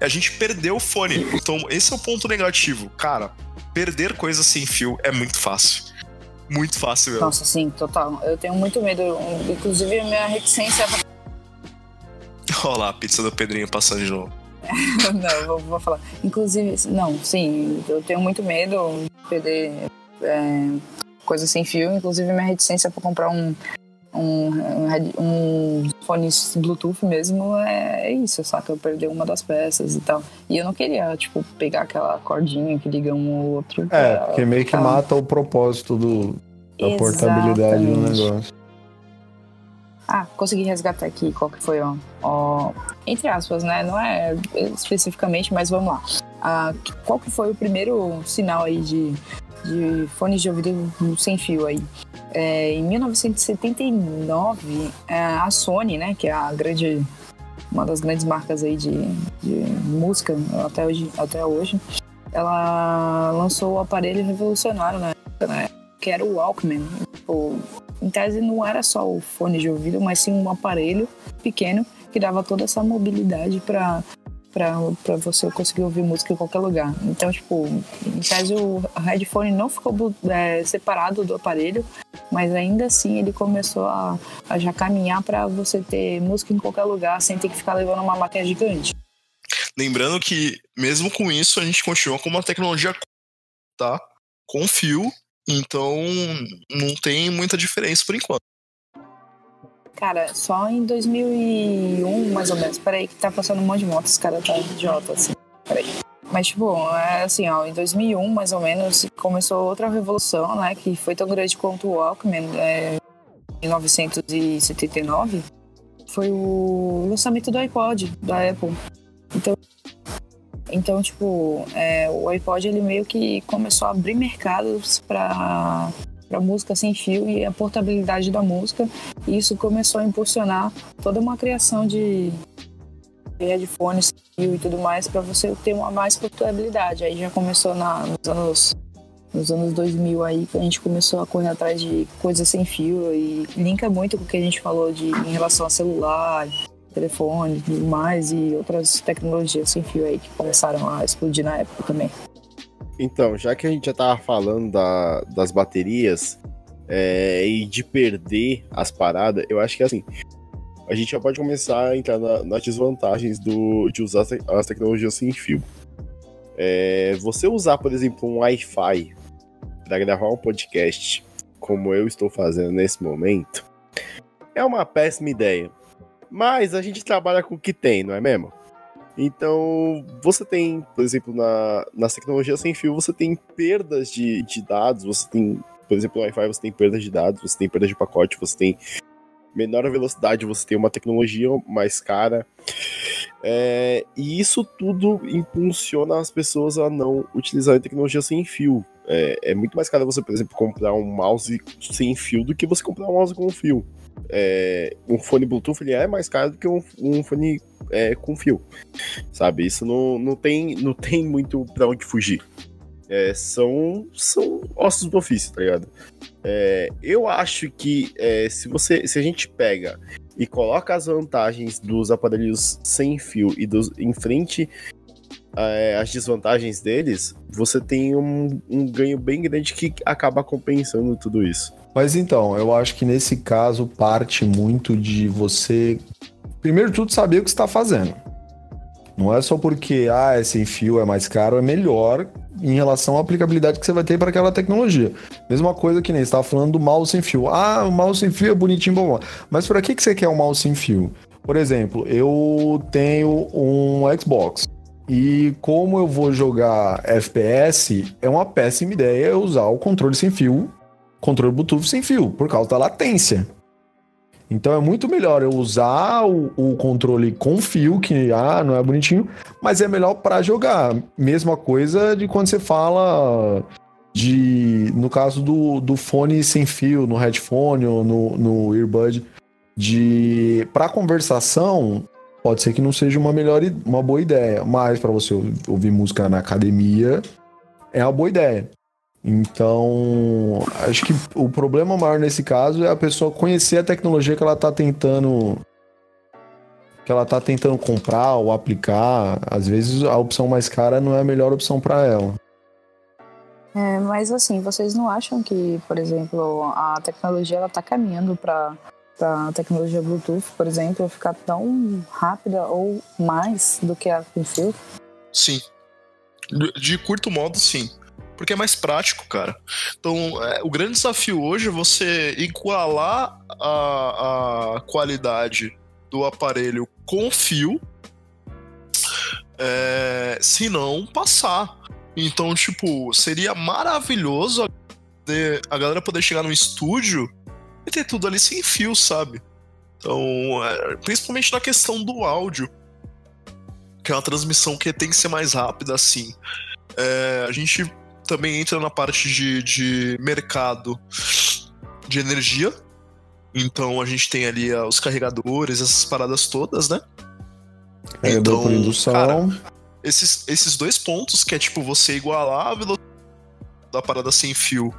A gente perdeu o fone, então esse é o ponto negativo. Cara, perder coisas sem fio é muito fácil. Muito fácil mesmo. Nossa, sim, total. Eu tenho muito medo. Inclusive, a minha reticência. Olha lá, a pizza do Pedrinho passando de novo. não, vou, vou, falar. Inclusive, não, sim, eu tenho muito medo de perder é, coisa sem fio. Inclusive, minha reticência para comprar um, um, um, um fone Bluetooth mesmo é, é isso, saca? Eu perder uma das peças e tal. E eu não queria, tipo, pegar aquela cordinha que liga um ao outro. É, porque meio que mata o propósito do, da Exatamente. portabilidade do negócio. Ah, consegui resgatar aqui qual que foi, ó, entre aspas, né? Não é especificamente, mas vamos lá. Ah, qual que foi o primeiro sinal aí de, de fones de ouvido sem fio aí? É, em 1979, é, a Sony, né, que é a grande, uma das grandes marcas aí de, de música até hoje, até hoje, ela lançou o aparelho revolucionário na época, né, que era o Walkman. Em tese não era só o fone de ouvido, mas sim um aparelho pequeno que dava toda essa mobilidade para para você conseguir ouvir música em qualquer lugar. Então, tipo, em tese o headphone não ficou é, separado do aparelho, mas ainda assim ele começou a, a já caminhar para você ter música em qualquer lugar sem ter que ficar levando uma máquina gigante. Lembrando que, mesmo com isso, a gente continua com uma tecnologia tá? com fio Então, não tem muita diferença por enquanto. Cara, só em 2001, mais ou menos. Peraí, que tá passando um monte de motos, cara tá idiota, assim. Peraí. Mas, tipo, é assim, ó, em 2001, mais ou menos, começou outra revolução, né? Que foi tão grande quanto o Walkman, é, em 1979. Foi o lançamento do iPod, da Apple. Então, então tipo, é, o iPod, ele meio que começou a abrir mercados para para música sem fio e a portabilidade da música. E isso começou a impulsionar toda uma criação de, headphones e tudo mais para você ter uma mais portabilidade. Aí já começou na, nos anos nos anos 2000 aí que a gente começou a correr atrás de coisas sem fio e linka muito com o que a gente falou de em relação a celular, telefone, e mais e outras tecnologias sem fio aí que começaram a explodir na época também. Então, já que a gente já tava falando da, das baterias é, e de perder as paradas, eu acho que assim, a gente já pode começar a entrar na, nas desvantagens do, de usar as tecnologias sem fio. É, você usar, por exemplo, um Wi-Fi para gravar um podcast, como eu estou fazendo nesse momento, é uma péssima ideia. Mas a gente trabalha com o que tem, não é mesmo? Então, você tem, por exemplo, na, nas tecnologias sem fio, você tem perdas de, de dados, você tem, por exemplo, no Wi-Fi você tem perdas de dados, você tem perdas de pacote, você tem menor velocidade, você tem uma tecnologia mais cara. É, e isso tudo impulsiona as pessoas a não utilizarem tecnologia sem fio. É, é, muito mais caro você, por exemplo, comprar um mouse sem fio do que você comprar um mouse com fio. É, um fone Bluetooth ele é mais caro do que um, um fone é, com fio, sabe? Isso não, não, tem, não tem muito pra onde fugir. É, são, são ossos do ofício, tá ligado? É, eu acho que é, se você se a gente pega e coloca as vantagens dos aparelhos sem fio e dos em frente é, as desvantagens deles, você tem um, um ganho bem grande que acaba compensando tudo isso. Mas então, eu acho que nesse caso parte muito de você, primeiro de tudo, saber o que está fazendo. Não é só porque ah, é sem fio é mais caro, é melhor em relação à aplicabilidade que você vai ter para aquela tecnologia. Mesma coisa que nem estava falando do mouse sem fio. Ah, o mouse sem fio é bonitinho, bom. Mas para que, que você quer um mouse sem fio? Por exemplo, eu tenho um Xbox. E como eu vou jogar FPS, é uma péssima ideia usar o controle sem fio, controle Bluetooth sem fio, por causa da latência. Então é muito melhor eu usar o, o, controle com fio, que ah, não é bonitinho, mas é melhor para jogar. Mesma coisa de quando você fala de. No caso do, do fone sem fio, no headphone ou no, no earbud. De. Para conversação, pode ser que não seja uma melhor uma boa ideia, mas para você ouvir música na academia é uma boa ideia. Então, acho que o problema maior nesse caso é a pessoa conhecer a tecnologia que ela está tentando que ela tá tentando comprar ou aplicar. Às vezes a opção mais cara não é a melhor opção para ela. É, mas assim, vocês não acham que, por exemplo, a tecnologia ela tá caminhando para a tecnologia Bluetooth, por exemplo, ficar tão rápida ou mais do que a com fio? Sim. De curto modo, sim porque é mais prático, cara. Então, é, o grande desafio hoje é você igualar a, a qualidade do aparelho com fio, é, se não passar. Então, tipo, seria maravilhoso a galera poder chegar no estúdio e ter tudo ali sem fio, sabe? Então, é, principalmente na questão do áudio, que é uma transmissão que tem que ser mais rápida, assim. É, a gente também entra na parte de, de mercado de energia. Então a gente tem ali uh, os carregadores, essas paradas todas, né? É, então, por indução. Cara, esses, esses dois pontos, que é tipo você igualar a velocidade da parada sem fio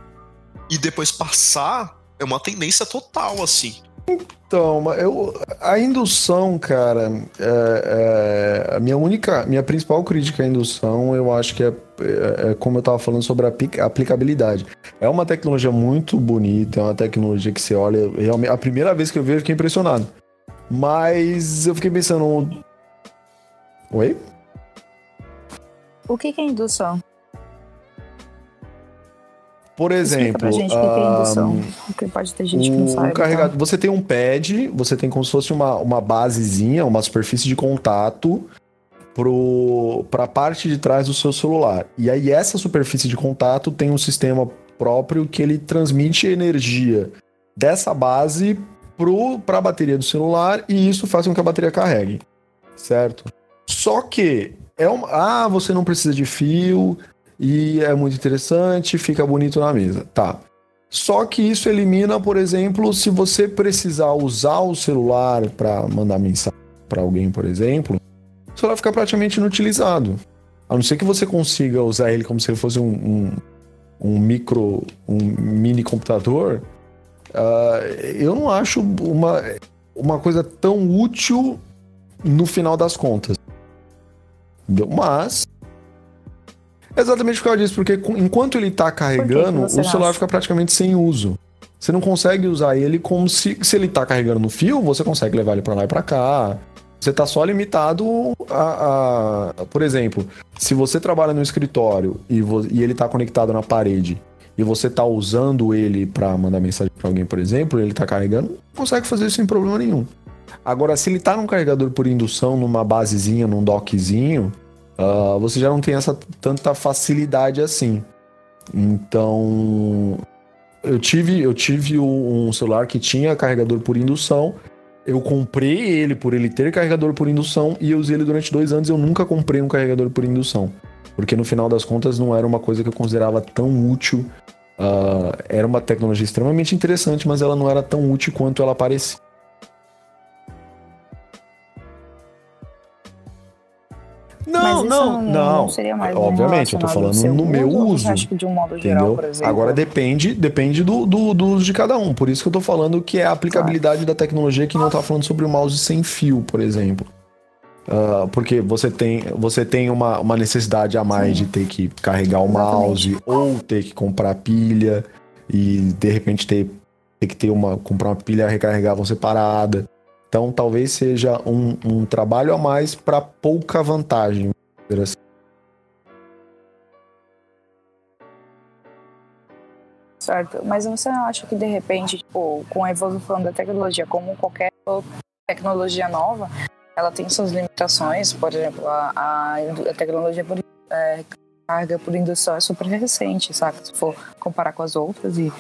e depois passar, é uma tendência total, assim. Então, eu, a indução, cara, é, é, a minha única, minha principal crítica à indução, eu acho que é, é, é como eu estava falando sobre a aplicabilidade. É uma tecnologia muito bonita, é uma tecnologia que você olha, realmente, a primeira vez que eu vi eu fiquei impressionado. Mas eu fiquei pensando, oi? O que, que é indução? Por exemplo, gente que é pode ter gente que não sabe. Um carregador, então. Você tem um pad, você tem como se fosse uma, uma basezinha, uma superfície de contato para a parte de trás do seu celular. E aí essa superfície de contato tem um sistema próprio que ele transmite energia dessa base para a bateria do celular e isso faz com que a bateria carregue, certo? Só que é um, ah, você não precisa de fio e é muito interessante, fica bonito na mesa, tá? Só que isso elimina, por exemplo, se você precisar usar o celular para mandar mensagem para alguém, por exemplo, o celular fica praticamente inutilizado. A não ser que você consiga usar ele como se ele fosse um, um, um micro, um mini computador, uh, eu não acho uma, uma coisa tão útil no final das contas. Mas. Exatamente por causa disso, porque enquanto ele está carregando, o celular acha? fica praticamente sem uso. Você não consegue usar ele como se, se ele está carregando no fio, você consegue levar ele para lá e para cá. Você está só limitado a, a, Por exemplo, se você trabalha no escritório e, e ele está conectado na parede e você está usando ele para mandar mensagem para alguém, por exemplo, ele está carregando, consegue fazer isso sem problema nenhum. Agora, se ele está num carregador por indução, numa basezinha, num dockzinho, uh, você já não tem essa tanta facilidade assim. Então, eu tive, eu tive um celular que tinha carregador por indução eu comprei ele por ele ter carregador por indução e eu usei ele durante dois anos. Eu nunca comprei um carregador por indução. Porque no final das contas não era uma coisa que eu considerava tão útil. Uh, era uma tecnologia extremamente interessante, mas ela não era tão útil quanto ela parecia. Não, não, não, não. seria mais Obviamente, eu tô falando no meu uso. Acho que de um modo geral, entendeu? por exemplo. Agora depende, depende do, do, do, uso de cada um. Por isso que eu tô falando que é a aplicabilidade claro. da tecnologia que não tá falando sobre o mouse sem fio, por exemplo. Uh, porque você tem, você tem uma, uma necessidade a mais Sim. de ter que carregar o mouse Exatamente. ou ter que comprar pilha e de repente ter, ter que ter uma comprar uma pilha recarregável separada. Então talvez seja um, um trabalho a mais para pouca vantagem. Assim. Certo, mas você não acha que de repente, tipo, com a evolução da tecnologia, como qualquer tecnologia nova, ela tem suas limitações? Por exemplo, a, a, a tecnologia por é, carga por indução é super recente, sabe? Se for comparar com as outras e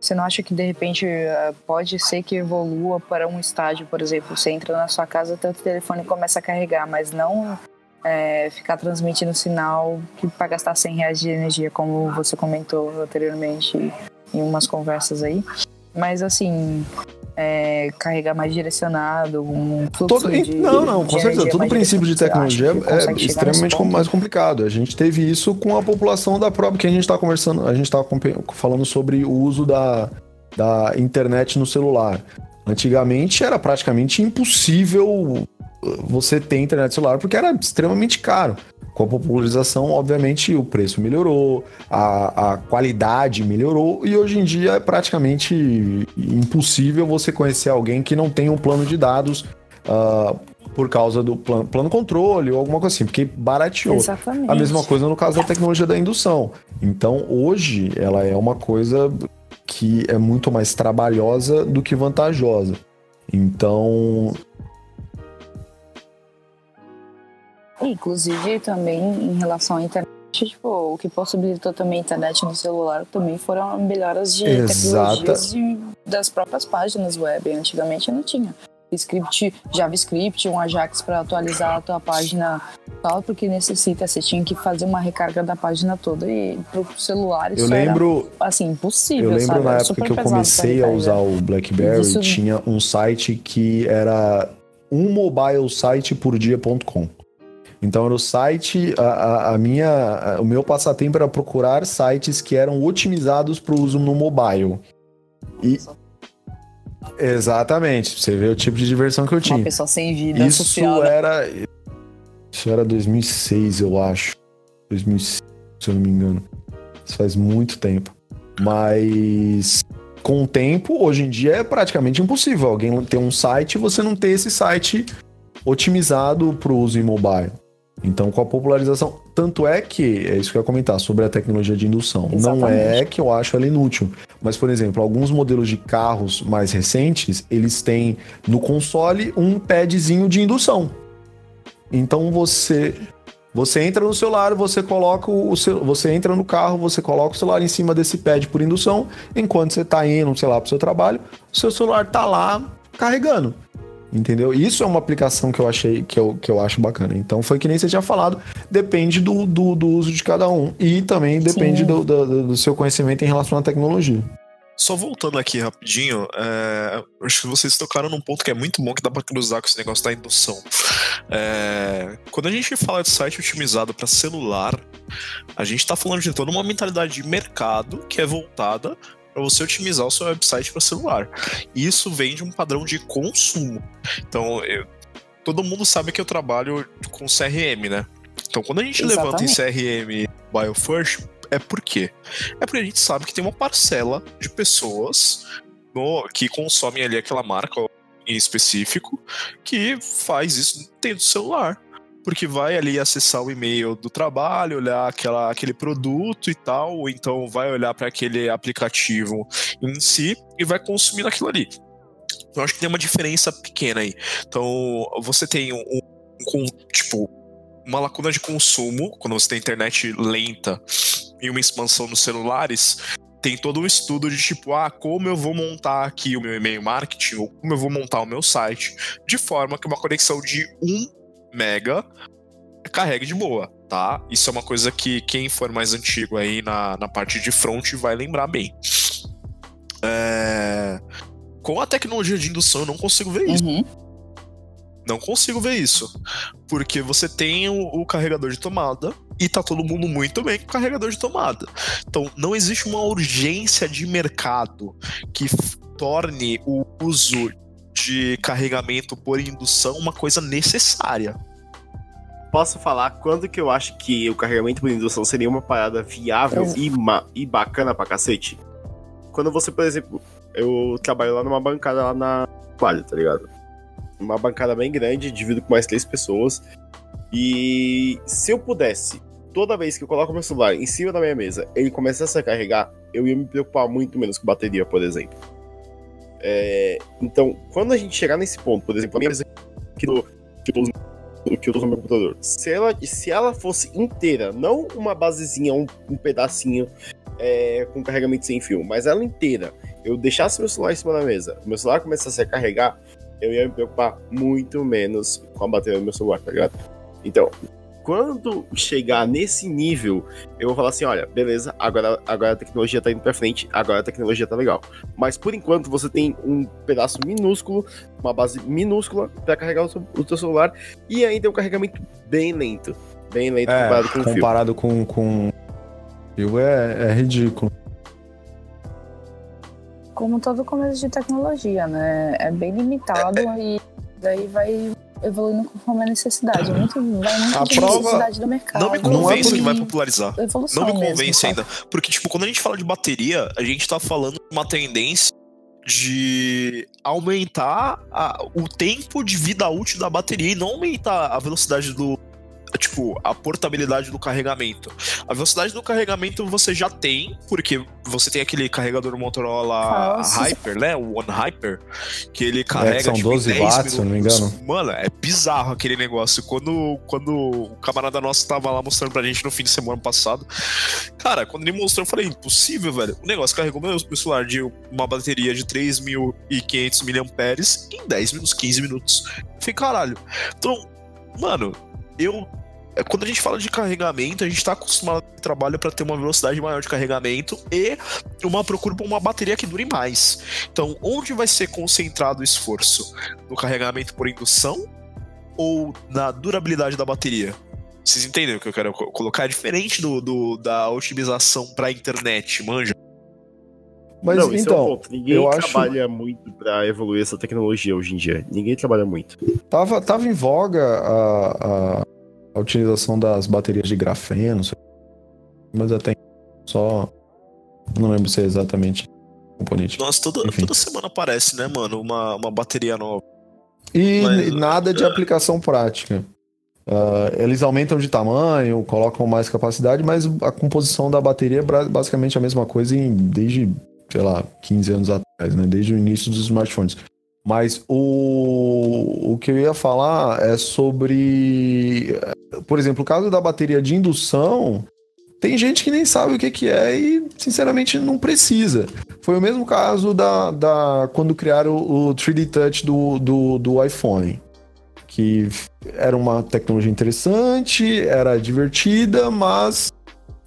você não acha que de repente eh, pode ser que evolua para um estágio, por exemplo, você entra na sua casa, teu telefone começa a carregar, mas não é, ficar transmitindo sinal para gastar 100 reais de energia, como você comentou anteriormente em umas conversas aí. Mas assim, é, carregar mais direcionado, um fluxo todo, de, Não, não, com certeza. Todo princípio de tecnologia é extremamente mais complicado. A gente teve isso com a população da própria, que a gente está conversando, a gente estava falando sobre o uso da, da internet no celular. Antigamente era praticamente impossível você ter internet celular porque era extremamente caro. Com a popularização, obviamente, o preço melhorou, a, a qualidade melhorou e hoje em dia é praticamente impossível você conhecer alguém que não tem um plano de dados uh, por causa do plano, plano controle ou alguma coisa assim, porque barateou. Exatamente. A mesma coisa no caso da tecnologia da indução. Então, hoje, ela é uma coisa que é muito mais trabalhosa do que vantajosa. Então, Inclusive, também em relação à internet, tipo, o que possibilitou também a internet no celular também foram melhoras de Exata. tecnologias de, das próprias páginas web. Antigamente não tinha script, JavaScript, um Ajax para atualizar a tua página tal, porque necessita, você tinha que fazer uma recarga da página toda e pro celular isso eu lembro, era, assim, impossível, Eu lembro sabe? na época que eu comecei a usar o BlackBerry, isso... tinha um site que era um mobile site por dia.com. Então era o site, a, a, minha, o meu passatempo era procurar sites que eram otimizados para o uso no mobile. E exatamente, você vê o tipo de diversão que eu tinha. Uma pessoa sem vida Isso associada. era isso era 2006, eu acho. 2006, se eu não me engano. Isso faz muito tempo. Mas com o tempo, hoje em dia é praticamente impossível alguém ter um site e você não ter esse site otimizado para o uso em mobile. Então, com a popularização, tanto é que, é isso que eu ia comentar, sobre a tecnologia de indução. Exatamente. Não é que eu acho ela inútil. Mas, por exemplo, alguns modelos de carros mais recentes, eles têm no console um padzinho de indução. Então você você entra no celular, você coloca o seu, você entra no carro, você coloca o celular em cima desse pad por indução, enquanto você está indo, sei lá, para o seu trabalho, o seu celular está lá carregando. Entendeu? Isso é uma aplicação que eu achei que eu, que eu acho bacana. Então foi que nem você tinha falado, depende do, do, do uso de cada um. E também depende do, do, do, seu conhecimento em relação à tecnologia. Só voltando aqui rapidinho, é, acho que vocês tocaram num ponto que é muito bom que dá para cruzar com esse negócio da indução. É, quando a gente fala de site otimizado para celular, a gente está falando de toda uma mentalidade de mercado que é voltada para você otimizar o seu website para celular. Isso vem de um padrão de consumo. Então, eu, todo mundo sabe que eu trabalho com CRM, né? Então, quando a gente Exatamente. levanta em CRM BioFirst, é por quê? É porque a gente sabe que tem uma parcela de pessoas no, que consomem ali aquela marca em específico que faz isso dentro do celular porque vai ali acessar o e-mail do trabalho, olhar aquela, aquele produto e tal, ou então vai olhar para aquele aplicativo em si e vai consumir aquilo ali. Então acho que tem uma diferença pequena aí. Então você tem um, um, tipo uma lacuna de consumo quando você tem internet lenta e uma expansão nos celulares. Tem todo um estudo de tipo, ah, como eu vou montar aqui o meu e-mail marketing, ou como eu vou montar o meu site, de forma que uma conexão de 1 mega carregue de boa, tá? Isso é uma coisa que quem for mais antigo aí na, na parte de front vai lembrar bem. É... Com a tecnologia de indução eu não consigo ver isso. Uhum. Não consigo ver isso. Porque você tem o, o, carregador de tomada e tá todo mundo muito bem com o carregador de tomada. Então não existe uma urgência de mercado que torne o uso de carregamento por indução uma coisa necessária. Posso falar quando que eu acho que o carregamento por indução seria uma parada viável e, e bacana pra cacete? Quando você, por exemplo, eu trabalho lá numa bancada lá na Quadra, tá ligado? Uma bancada bem grande, divido com mais três pessoas. E se eu pudesse, toda vez que eu coloco meu celular em cima da minha mesa, ele começasse a carregar, eu ia me preocupar muito menos com bateria, por exemplo. É, então, quando a gente chegar nesse ponto, por exemplo, a minha mesa que eu, que eu, que eu uso no meu computador, se ela, se ela fosse inteira, não uma basezinha, um, um pedacinho é, com carregamento sem fio, mas ela inteira, eu deixasse meu celular em cima da mesa, meu celular começasse a carregar, eu ia me preocupar muito menos com a bateria do meu celular, tá ligado? Então, quando chegar nesse nível, eu vou falar assim: olha, beleza, agora, agora a tecnologia tá indo pra frente, agora a tecnologia tá legal. Mas por enquanto você tem um pedaço minúsculo, uma base minúscula para carregar o, seu, o seu celular e ainda é um carregamento bem lento. Bem lento é, comparado com comparado o fio. com, com fio é, é ridículo. Como todo começo de tecnologia, né? É bem limitado é, é. e daí vai evoluindo conforme a necessidade. Muito, vai muito a prova necessidade do mercado. Não me convence não é que vai popularizar. Não me convence mesmo, ainda. Porque, tipo, quando a gente fala de bateria, a gente tá falando de uma tendência de aumentar a, o tempo de vida útil da bateria e não aumentar a velocidade do, tipo, a portabilidade do carregamento. A velocidade do carregamento você já tem, porque você tem aquele carregador Motorola Nossa. Hyper, né? O One Hyper, que ele carrega. É, são tipo, 12 watts, se não me engano. Mano, é bizarro aquele negócio. Quando, quando o camarada nosso tava lá mostrando pra gente no fim de semana passado, cara, quando ele mostrou, eu falei, impossível, velho. O negócio carregou meu, meu celular de uma bateria de 3.500 mAh em 10 minutos, 15 minutos. Eu falei, caralho. Então, mano, eu é, quando a gente fala de carregamento, a gente está acostumado a trabalho para ter uma velocidade maior de carregamento e uma procura por uma bateria que dure mais. Então, onde vai ser concentrado o esforço? No carregamento por indução ou na durabilidade da bateria? Vocês entendem o que eu quero colocar? É diferente do, do da otimização para a internet, manja? Mas Não, então, é um ninguém trabalha acho... muito para evoluir essa tecnologia hoje em dia. Ninguém trabalha muito. Tava, tava em voga a, a a utilização das baterias de grafeno, mas até só não lembro se é exatamente componente. Nossa, toda, toda semana aparece, né, mano, uma, uma bateria nova. E mas, nada de é. aplicação prática. Uh, eles aumentam de tamanho, colocam mais capacidade, mas a composição da bateria é basicamente a mesma coisa em, desde, sei lá, 15 anos atrás, né? Desde o início dos smartphones. Mas o, o que eu ia falar é sobre, por exemplo, o caso da bateria de indução, tem gente que nem sabe o que, que é e, sinceramente, não precisa. Foi o mesmo caso da, da quando criaram o 3D Touch do, do, do iPhone. Que era uma tecnologia interessante, era divertida, mas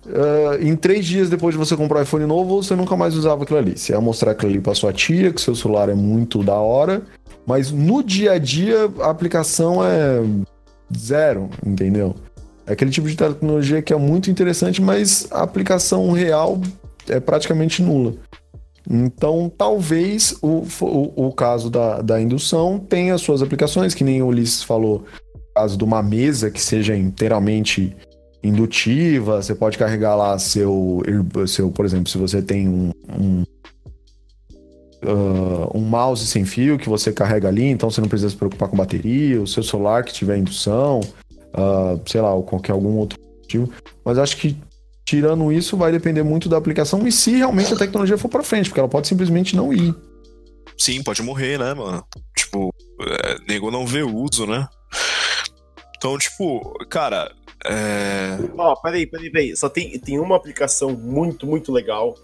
Uh, em três dias depois de você comprar um iPhone novo, você nunca mais usava aquilo ali. Você ia mostrar aquilo ali pra sua tia, que seu celular é muito da hora, mas no dia a dia a aplicação é zero, entendeu? É aquele tipo de tecnologia que é muito interessante, mas a aplicação real é praticamente nula. Então, talvez o, o, o caso da, da indução tenha suas aplicações, que nem o Ulisses falou, caso de uma mesa que seja inteiramente indutiva, você pode carregar lá seu, seu por exemplo, se você tem um, um, uh, um mouse sem fio que você carrega ali, então você não precisa se preocupar com bateria, o seu celular que tiver indução, uh, sei lá, ou qualquer algum outro motivo. Mas acho que tirando isso vai depender muito da aplicação e se realmente a tecnologia for para frente, porque ela pode simplesmente não ir. Sim, pode morrer, né, mano? Tipo, é, nego não vê uso, né? Então, tipo, cara, é... Ó, oh, peraí, peraí, peraí. Só tem, tem uma aplicação muito, muito legal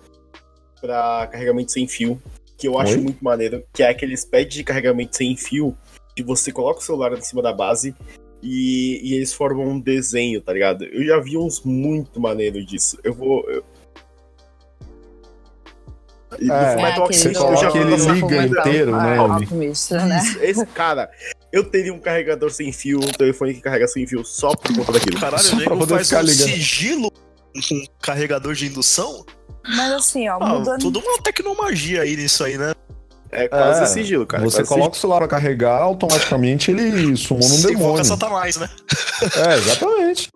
para carregamento sem fio, que eu acho Oi? muito maneiro, que é aqueles pads de carregamento sem fio, que você coloca o celular em cima da base e, e eles formam um desenho, tá ligado? Eu já vi uns muito maneiros disso. Eu vou. Eu... É, Fullmetal Alchemist, eu já vi ele liga inteiro, né? né? Esse cara, eu teria um carregador sem fio, um telefone que carrega sem fio só por conta daquilo. Caralho, só nego faz um ligando. sigilo com um carregador de indução? Mas assim, ó, ah, mudando... Tudo uma tecnomagia aí nisso aí, né? É quase é, sigilo, cara. Você coloca sigilo. o celular pra carregar, automaticamente ele sumou num demônio. Invoca Satanás, né? É, exatamente.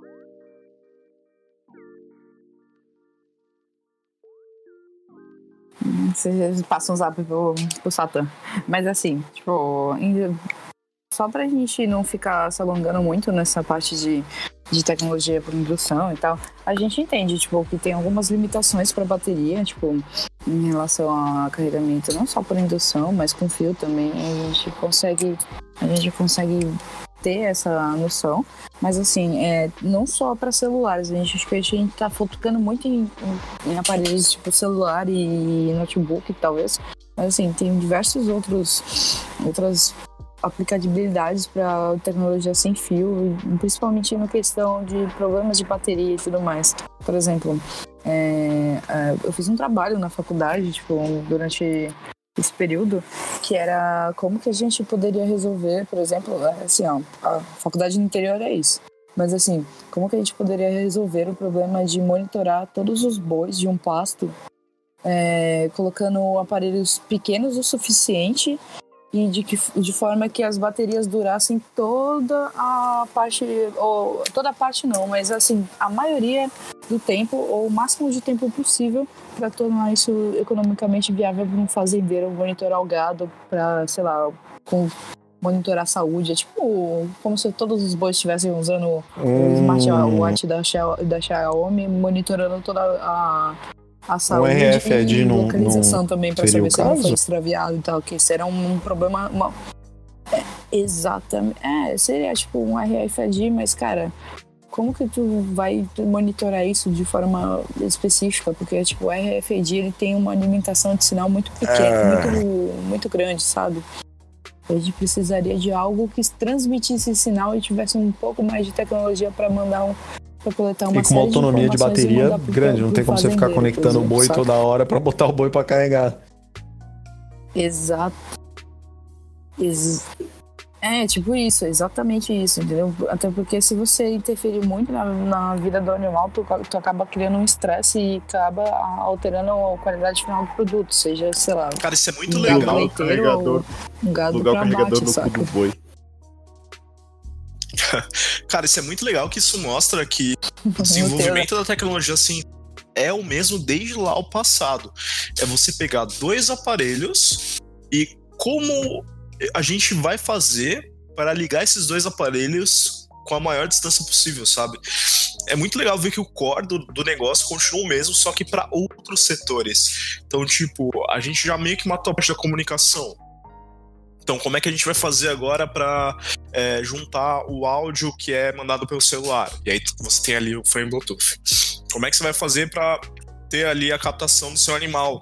Você passa um zap pro, pro Satã. Mas assim, tipo, só para a gente não ficar se alongando muito nessa parte de, de tecnologia por indução e tal, a gente entende, tipo, que tem algumas limitações para bateria, tipo, em relação a carregamento, não só por indução, mas com fio também, a gente consegue, a gente consegue ter essa noção, mas assim, é, não só para celulares, a gente acho que a gente tá focando muito em, em aparelhos tipo celular e notebook, talvez, mas assim, tem diversos outros outras aplicabilidades para tecnologia sem fio, principalmente na questão de problemas de bateria e tudo mais. Por exemplo, é, é, eu fiz um trabalho na faculdade, tipo, durante esse período, que era como que a gente poderia resolver, por exemplo, é, assim, ó, a faculdade no interior é isso. Mas assim, como que a gente poderia resolver o problema de monitorar todos os bois de um pasto, é, colocando aparelhos pequenos o suficiente e de, que, de forma que as baterias durassem toda a parte, ou toda a parte não, mas assim, a maioria do tempo, ou o máximo de tempo possível, para tornar isso economicamente viável para um fazendeiro monitorar o gado, para, sei lá, com monitorar a saúde. É tipo como se todos os bois estivessem usando hum. o smartwatch da, da Xiaomi, monitorando toda a a saúde um RFID e localização também para saber se ele foi extraviado e tal, que era um, um problema. Uma... É, exatamente. É, seria tipo um RFID, mas cara, como que tu vai monitorar isso de forma específica? Porque, tipo, o RFID ele tem uma alimentação de sinal muito pequena, é... muito, muito grande, sabe? A gente precisaria de algo que transmitisse esse sinal e tivesse um pouco mais de tecnologia para mandar um, para coletar uma E com uma autonomia de, de bateria grande, não tem como você ficar conectando o boi toda hora para botar o boi para carregar. Exato. Ex é, tipo isso, exatamente isso, entendeu? Até porque se você interferir muito na, na vida do animal, tu, tu acaba criando um estresse e acaba alterando a qualidade final do produto, seja, sei lá. Cara, isso é muito um legal. Leiteiro, um gado lugar pra carregador bate, no cu do boi. Cara, isso é muito legal que isso mostra que o desenvolvimento da tecnologia assim é o mesmo desde lá o passado. É você pegar dois aparelhos e como a gente vai fazer para ligar esses dois aparelhos com a maior distância possível, sabe? É muito legal ver que o core do, do negócio continua o mesmo, só que para outros setores. Então, tipo, a gente já meio que matou a parte da comunicação. Então, como é que a gente vai fazer agora para é, juntar o áudio que é mandado pelo celular? E aí você tem ali o frame Bluetooth. Como é que você vai fazer para ter ali a captação do seu animal?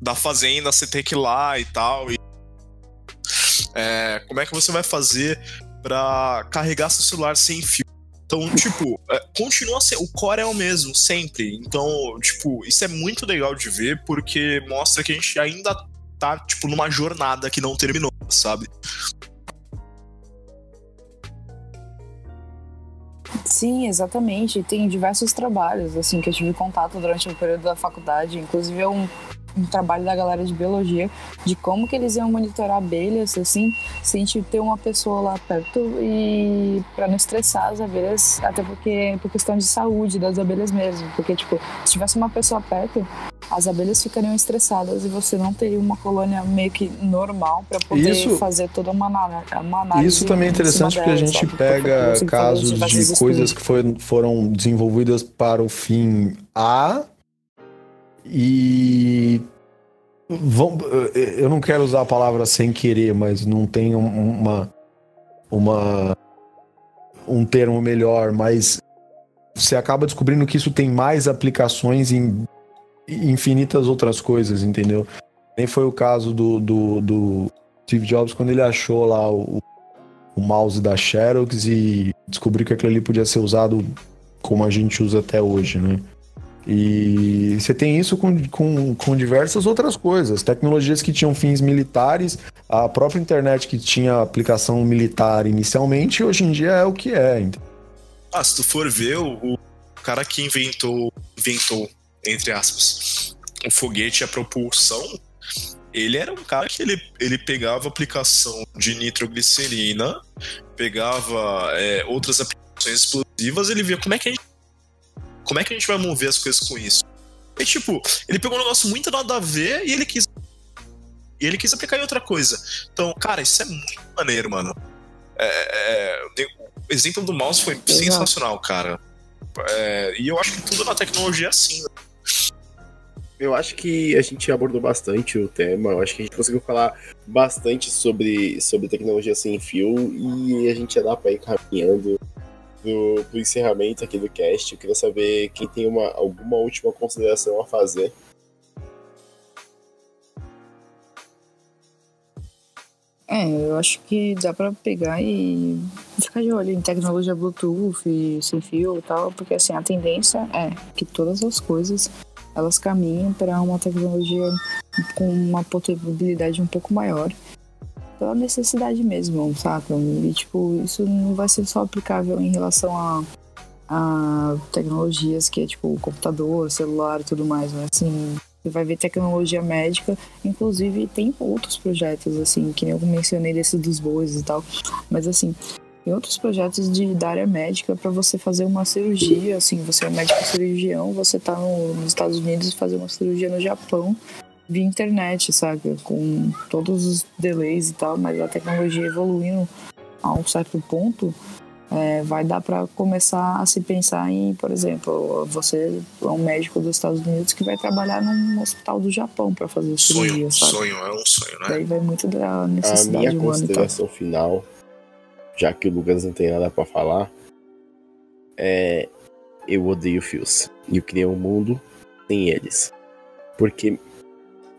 Da fazenda, você ter que ir lá e tal. E, é, como é que você vai fazer para carregar seu celular sem fio? Então, tipo, é, continua sendo. O core é o mesmo, sempre. Então, tipo, isso é muito legal de ver, porque mostra que a gente ainda tá, tipo, numa jornada que não terminou, sabe? Sim, exatamente. Tem diversos trabalhos, assim, que eu tive contato durante o período da faculdade. Inclusive, é um um trabalho da galera de biologia de como que eles iam monitorar abelhas assim sem ter uma pessoa lá perto e para não estressar as abelhas até porque por questão de saúde das abelhas mesmo porque tipo se tivesse uma pessoa perto as abelhas ficariam estressadas e você não teria uma colônia meio que normal para poder isso, fazer toda uma, uma análise isso também é interessante porque a gente sabe? pega casos de coisas que foi, foram desenvolvidas para o fim A e vão, eu não quero usar a palavra sem querer, mas não tem uma uma um termo melhor, mas você acaba descobrindo que isso tem mais aplicações em infinitas outras coisas, entendeu? Nem foi o caso do, do, do Steve Jobs quando ele achou lá o, o mouse da Xerox e descobriu que aquilo ali podia ser usado como a gente usa até hoje, né? E você tem isso com, com, com diversas outras coisas. Tecnologias que tinham fins militares, a própria internet que tinha aplicação militar inicialmente, hoje em dia é o que é. Ah, se tu for ver, o, o cara que inventou, inventou, entre aspas, o foguete e a propulsão, ele era um cara que ele, ele pegava aplicação de nitroglicerina, pegava é, outras aplicações explosivas, ele via como é que a gente como é que a gente vai mover as coisas com isso? E tipo, ele pegou um negócio muito nada a ver e ele quis. E ele quis aplicar em outra coisa. Então, cara, isso é muito maneiro, mano. É, é, o exemplo do mouse foi sensacional, cara. É, e eu acho que tudo na tecnologia é assim. Né? Eu acho que a gente abordou bastante o tema. Eu acho que a gente conseguiu falar bastante sobre, sobre tecnologia sem fio e a gente já dá pra ir caminhando do, do encerramento aqui do cast. Eu queria saber quem tem uma, alguma última consideração a fazer. É, eu acho que dá pra pegar e ficar de olho em tecnologia Bluetooth, sem fio e tal, porque assim, a tendência é que todas as coisas elas caminhem para uma tecnologia com uma potabilidade um pouco maior pela necessidade mesmo, saca? E, tipo, isso não vai ser só aplicável em relação a, a tecnologias que é, tipo, computador, celular e tudo mais, mas, assim, você vai ver tecnologia médica, inclusive tem outros projetos, assim, que nem eu mencionei desses dos bois e tal, mas, assim, tem outros projetos de, da área médica para você fazer uma cirurgia, assim, você é um médico cirurgião, você tá no, nos Estados Unidos e fazer uma cirurgia no Japão, via internet, sabe? Com todos os delays e tal, mas a tecnologia evoluindo a um certo ponto, é, vai dar para começar a se pensar em, por exemplo, você é um médico dos Estados Unidos que vai trabalhar num hospital do Japão para fazer sonho, cirurgia, sabe? Sonho, é um sonho, né? Daí vai muito da necessidade A minha consideração final, já que o Lucas não tem nada para falar, é eu odeio fios. E eu criei um mundo sem eles. Porque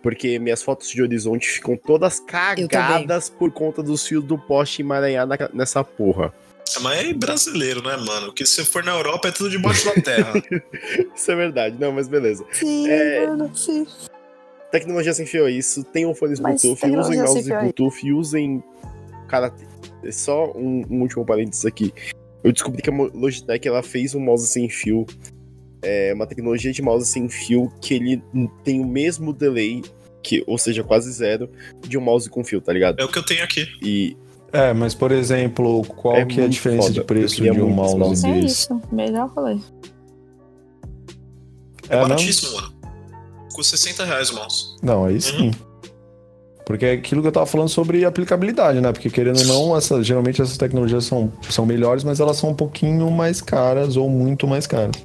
porque minhas fotos de horizonte ficam todas cagadas por conta dos fios do poste emaranhado nessa porra. É, mas é brasileiro, né, mano? Porque se for na Europa é tudo debaixo da terra. isso é verdade. Não, mas beleza. Sim, é... mano, sim. Tecnologia sem fio é isso. Tenham fones Bluetooth, usem mouse é Bluetooth, usem. Cara, só um, um, último parênteses aqui. Eu descobri que a Logitech ela fez um mouse sem fio é uma tecnologia de mouse sem fio que ele tem o mesmo delay, que, ou seja, quase zero, de um mouse com fio, tá ligado? É o que eu tenho aqui. E. É, mas por exemplo, qual é que é a diferença foda, de preço de um mouse desse? É isso, melhor falei. É, é baratíssimo, mano. Custa 60 reais o mouse. Não, aí sim. Porque é aquilo que eu tava falando sobre aplicabilidade, né? Porque querendo ou não, essa, geralmente essas tecnologias são, são melhores, mas elas são um pouquinho mais caras ou muito mais caras.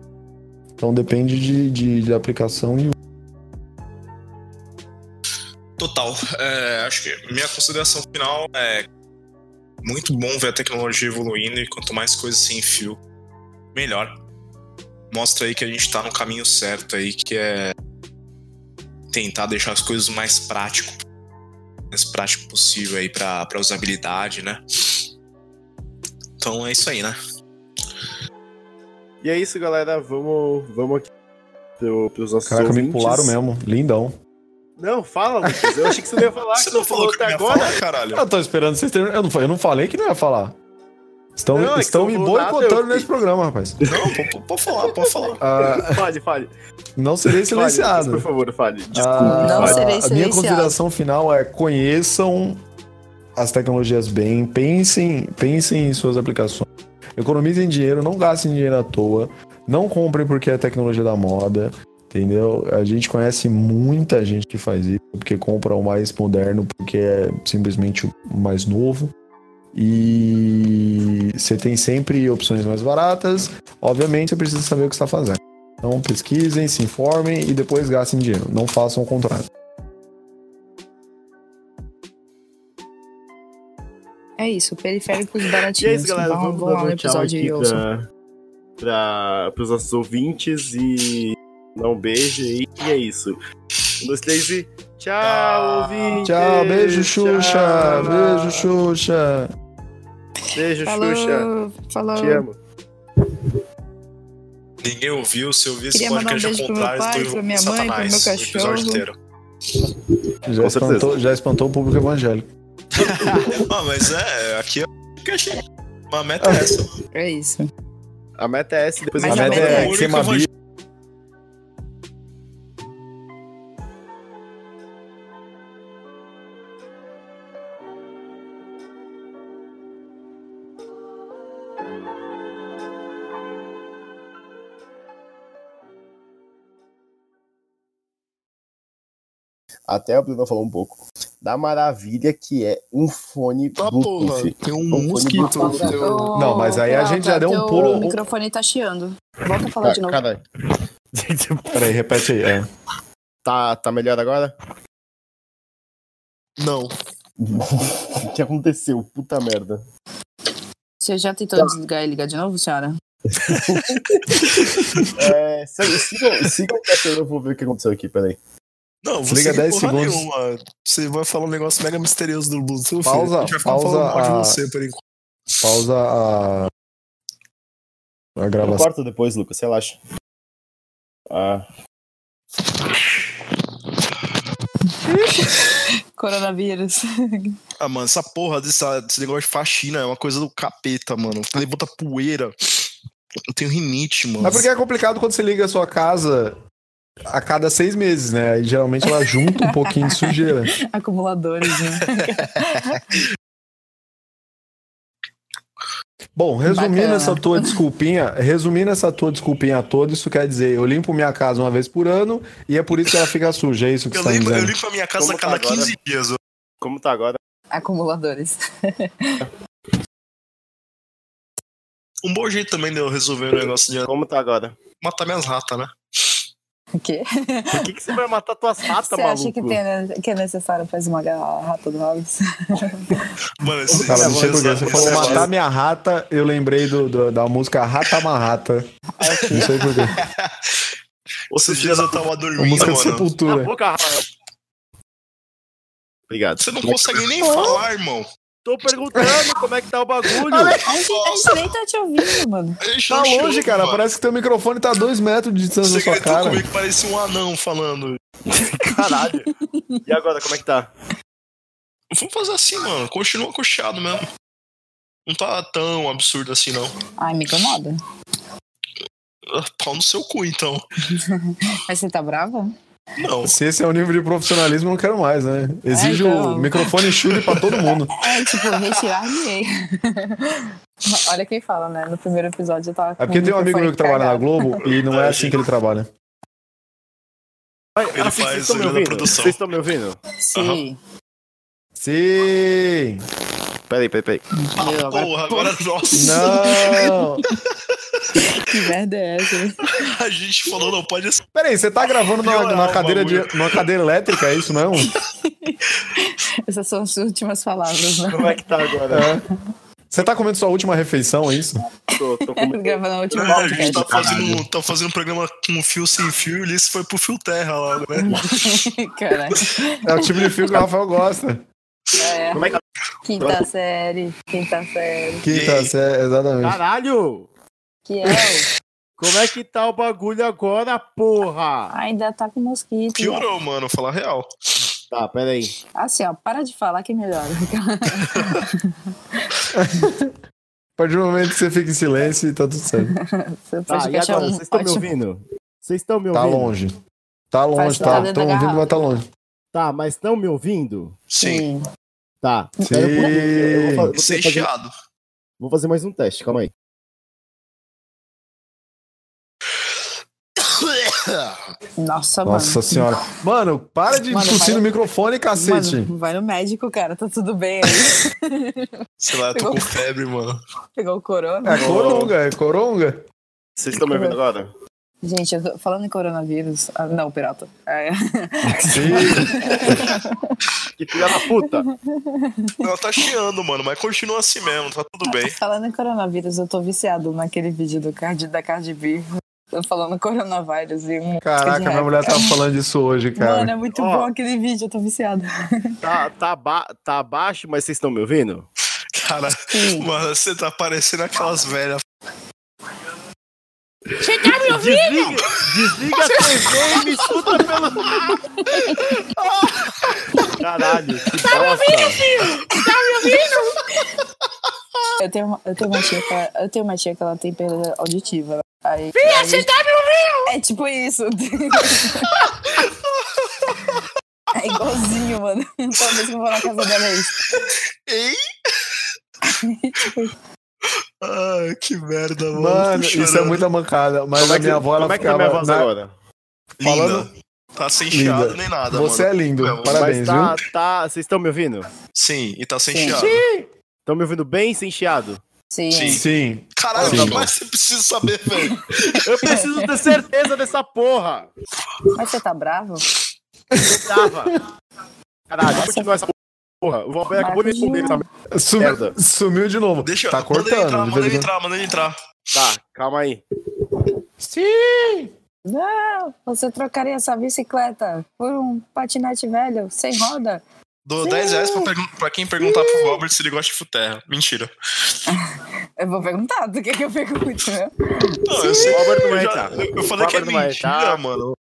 Então depende de, de, de aplicação e Total. É, acho que minha consideração final é muito bom ver a tecnologia evoluindo e quanto mais coisas sem fio, melhor. Mostra aí que a gente tá no caminho certo aí, que é tentar deixar as coisas mais prático, mais prático possível aí para usabilidade, né? Então é isso aí, né? E é isso, galera. Vamos, vamos aqui pro, pros nossos Caraca, ouvintes. me pularam mesmo. Lindão. Não, fala, Lucas. Eu achei que você não ia falar. Você que não falou que eu até agora. falar, caralho? Eu tô esperando vocês terminarem. Eu não, eu não falei que não ia falar. Estão, Não, é estão me boicotando eu- nesse programa, rapaz. Não, pode, falar, pode falar. Ah, Fale, fale. não serei Fale, silenciado. por favor, fale. Desculpa. Ah, Não fale. serei A minha silenciado. consideração final é conheçam as tecnologias bem, pensem, pensem em suas aplicações, economizem dinheiro, não gastem dinheiro à toa, não comprem porque é tecnologia da moda, entendeu? A gente conhece muita gente que faz isso, porque compra o mais moderno porque é simplesmente o mais novo. E você tem sempre opções mais baratas. Obviamente, você precisa saber o que está fazendo. Então, pesquisem, se informem e depois gastem dinheiro. Não façam o contrário. É isso, periféricos E é baratinhos. isso, galera. Vamos, Vamos vamos lá no episódio de pra, pros nossos ouvintes e dar um beijo aí. E é isso. Um, dois, três e tchau, ouvintes. Tchau, beijo, Xuxa. Tchau. Beijo, Xuxa. Beijo, Xuxa. Falou, falou. Te amo. Ninguém ouviu, se eu ouvir esse mandar um podcast ao contrário, pai, pra minha mãe, Satanás, meu o episódio cachorro. inteiro. Já Com espantou, já espantou o público evangélico. Ah, mas é, aqui é podcast. Uma meta é essa. É isso. A meta é essa, depois Mas a a a meta meta é é- queimar único bicho. Até a Bruna falou um pouco da maravilha que é um fone Ah, porra, Bluetooth. tem um fone mosquito teu... Não, mas aí a gente já deu um pulo- O microfone tá chiando. Volta a falar de novo. Caralho. Peraí, repete aí. É. tá, tá melhor agora? Não. o que aconteceu? Puta merda. Você já tentou desligar e ligar de novo, senhora? É, sigam, sigam o eu vou ver o que aconteceu aqui, peraí. Não, você Liga tem 10 porra segundos. nenhuma. Você vai falar um negócio mega misterioso do Bluetooth. Pausa- a gente vai ficar pausa falando mal de você por enquanto. Pausa a. A Eu gravação. corto depois, Lucas, relaxa. Ah, Coronavírus. Ah, mano, essa porra desse, desse negócio de faxina é uma coisa do capeta, mano. Levanta poeira. Eu tenho rinite, mano. Mas porque é complicado quando você liga a sua casa a cada seis meses, né? Aí geralmente ela junta um pouquinho de sujeira. Acumuladores, né? Bom, resumindo Bacana. essa tua desculpinha, resumindo essa tua desculpinha toda, isso quer dizer, eu limpo minha casa uma vez por ano e é por isso que ela fica suja, é isso que Eu você tá limpo, eu dizendo? limpo a minha casa Como a cada tá agora? 15 dias. como tá agora? Acumuladores. Um bom jeito também de eu resolver o negócio de Como tá agora? matar minhas ratas, né? O quê? Por que, que você vai matar tuas ratas, Você maluco? acha que, tem, que é necessário pra esmagar a rata do Hobbes? Mano, esse, Cara, não esse- porquê. Você esse- falou esse- matar minha rata, eu lembrei do, do- da música Rata Marrata. Não sei porquê. Esses dias eu tava A dormindo, música de mano. Na Sepultura. boca. Obrigado. Você não consegue nem falar, irmão. Tô perguntando como é que tá o bagulho. A gente, a gente nem tá te ouvindo, mano. Tá longe, cara. mano. Parece que teu microfone tá a dois metros de distância da sua cara. comigo que parecia um anão falando. Caralho. E agora, como é que tá? Vamos fazer assim, mano. Continua coxado mesmo. Não tá tão absurdo assim, não. Ai, me incomoda. Ah, Pau no seu cu, então. Mas você tá brava? Não. Se esse é o nível de profissionalismo, eu não quero mais, né? Exige É, então. o microfone chule pra todo mundo. É, tipo, retirar-me. Olha quem fala, né? No primeiro episódio eu tava É porque tem um amigo meu que trabalha na Globo e não é assim que ele trabalha. Ele ah, vocês faz estão me ouvindo? produção. Vocês estão me ouvindo? Sim. Sim! Peraí, peraí, peraí. Ah, porra, agora nossa. Não! Que merda é essa? hein? A gente falou, não pode ser. Peraí, você tá gravando numa, Piorar numa cadeira de, numa cadeira elétrica, é isso mesmo? Essas são as últimas palavras, né? Como é que tá agora? É. Você tá comendo sua última refeição, é isso? Tô, tô com... Gravando a última A gente tá fazendo, tá fazendo um programa com fio sem fio e o Ulisses foi pro fio terra lá, né? Caralho. É o tipo de fio que o Rafael gosta. É, Como é que tá? quinta série, quinta série. Quinta, sé- exatamente. Caralho! Que é. Como é que tá o bagulho agora, porra? Ainda tá com mosquito. né? Piorou, mano, falar real. Tá, peraí. Assim, ó, para de falar que melhora. A partir do momento que você fica em silêncio, tá tudo certo. Você Tá, e agora? um Vocês estão me ouvindo? Vocês estão me Tá ouvindo? longe. Tá longe, Faz tá. Estão ouvindo, mas tá longe. Tá, mas estão me ouvindo? Sim, Tá. Sim. Eu vou, sem fazer, vou fazer mais um teste, calma aí. Nossa, Nossa senhora. Mano, para de Mano, tossir vai- no microfone, mano. cacete. Mano, vai no médico, cara. Tá tudo bem aí. Sei lá, eu tô com febre, mano. Pegou o corona. É coronga, é coronga. Vocês estão me ouvindo agora? Gente, eu tô falando em coronavírus. Ah, não, pirata. É. Sim. Filha da puta! Ela tá chiando, mano, mas continua assim mesmo, tá tudo bem. Falando em coronavírus, eu tô viciado naquele vídeo do Card, da Cardi B. Eu falando coronavírus e um. Caraca, minha mulher tava falando disso hoje, Mano, cara. é muito Ó. bom aquele vídeo, eu tô viciado. Tá, tá, ba tá baixo, mas vocês estão me ouvindo? Cara, Sim. mano, você tá parecendo aquelas velhas. Desliga, desliga a TV e me escuta pelo. Caralho, que bosta. Eu tenho, uma, eu tenho uma tia que eu tenho uma tia que ela tem perda auditiva. Aí, Fia, você tá me ouvindo? É tipo isso. É igualzinho, mano. Toda vez que eu vou na casa dela é isso. Ei! Tipo, Ai, que merda, mano. Mano, isso é muita mancada. Mas Como a é minha avó, ela como é que tá minha voz na- agora? Linda. falando- Tá sem Linda. chiado nem nada, Você mano. é lindo. Não, Parabéns, mas tá, viu? tá. Vocês estão me ouvindo? Sim, e tá sem Sim. chiado. Estão me ouvindo bem sem chiado? sim. Sim. Sim. Caralho, o Sim. que mais você precisa saber, velho? Eu preciso ter certeza dessa porra! Mas você tá bravo? Trava. Caralho, vou continuar essa porra. O Valber acabou de responder essa Sumi- Merda. Sumiu de novo. Deixa Tá Manda ele cortando. entrar, manda ele entrar, manda ele entrar. Tá, calma aí. Sim! Não, você trocaria essa bicicleta por um patinete velho, sem roda? Dou 10 reais pra, pergun- pra quem perguntar pro Robert se ele gosta de futerra. Mentira. Eu vou perguntar, do que que eu pergunto, né? Não, eu sei. O Robert não vai entrar. eu- eu falei que é mentira, mano.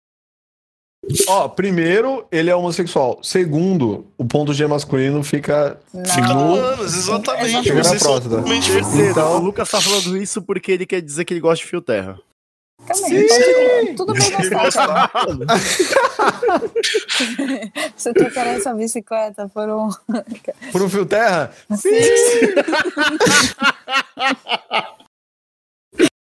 Ó, primeiro, ele é homossexual. Segundo, o ponto G masculino fica Fica no ânus, exatamente. Chega na próstata. Terceiro, Então- o Lucas tá falando isso porque ele quer dizer que ele gosta de fio terra. Calma aí, pode- tudo bem gostar, cara. Você trocaria essa bicicleta por um. por um fio terra? Sim.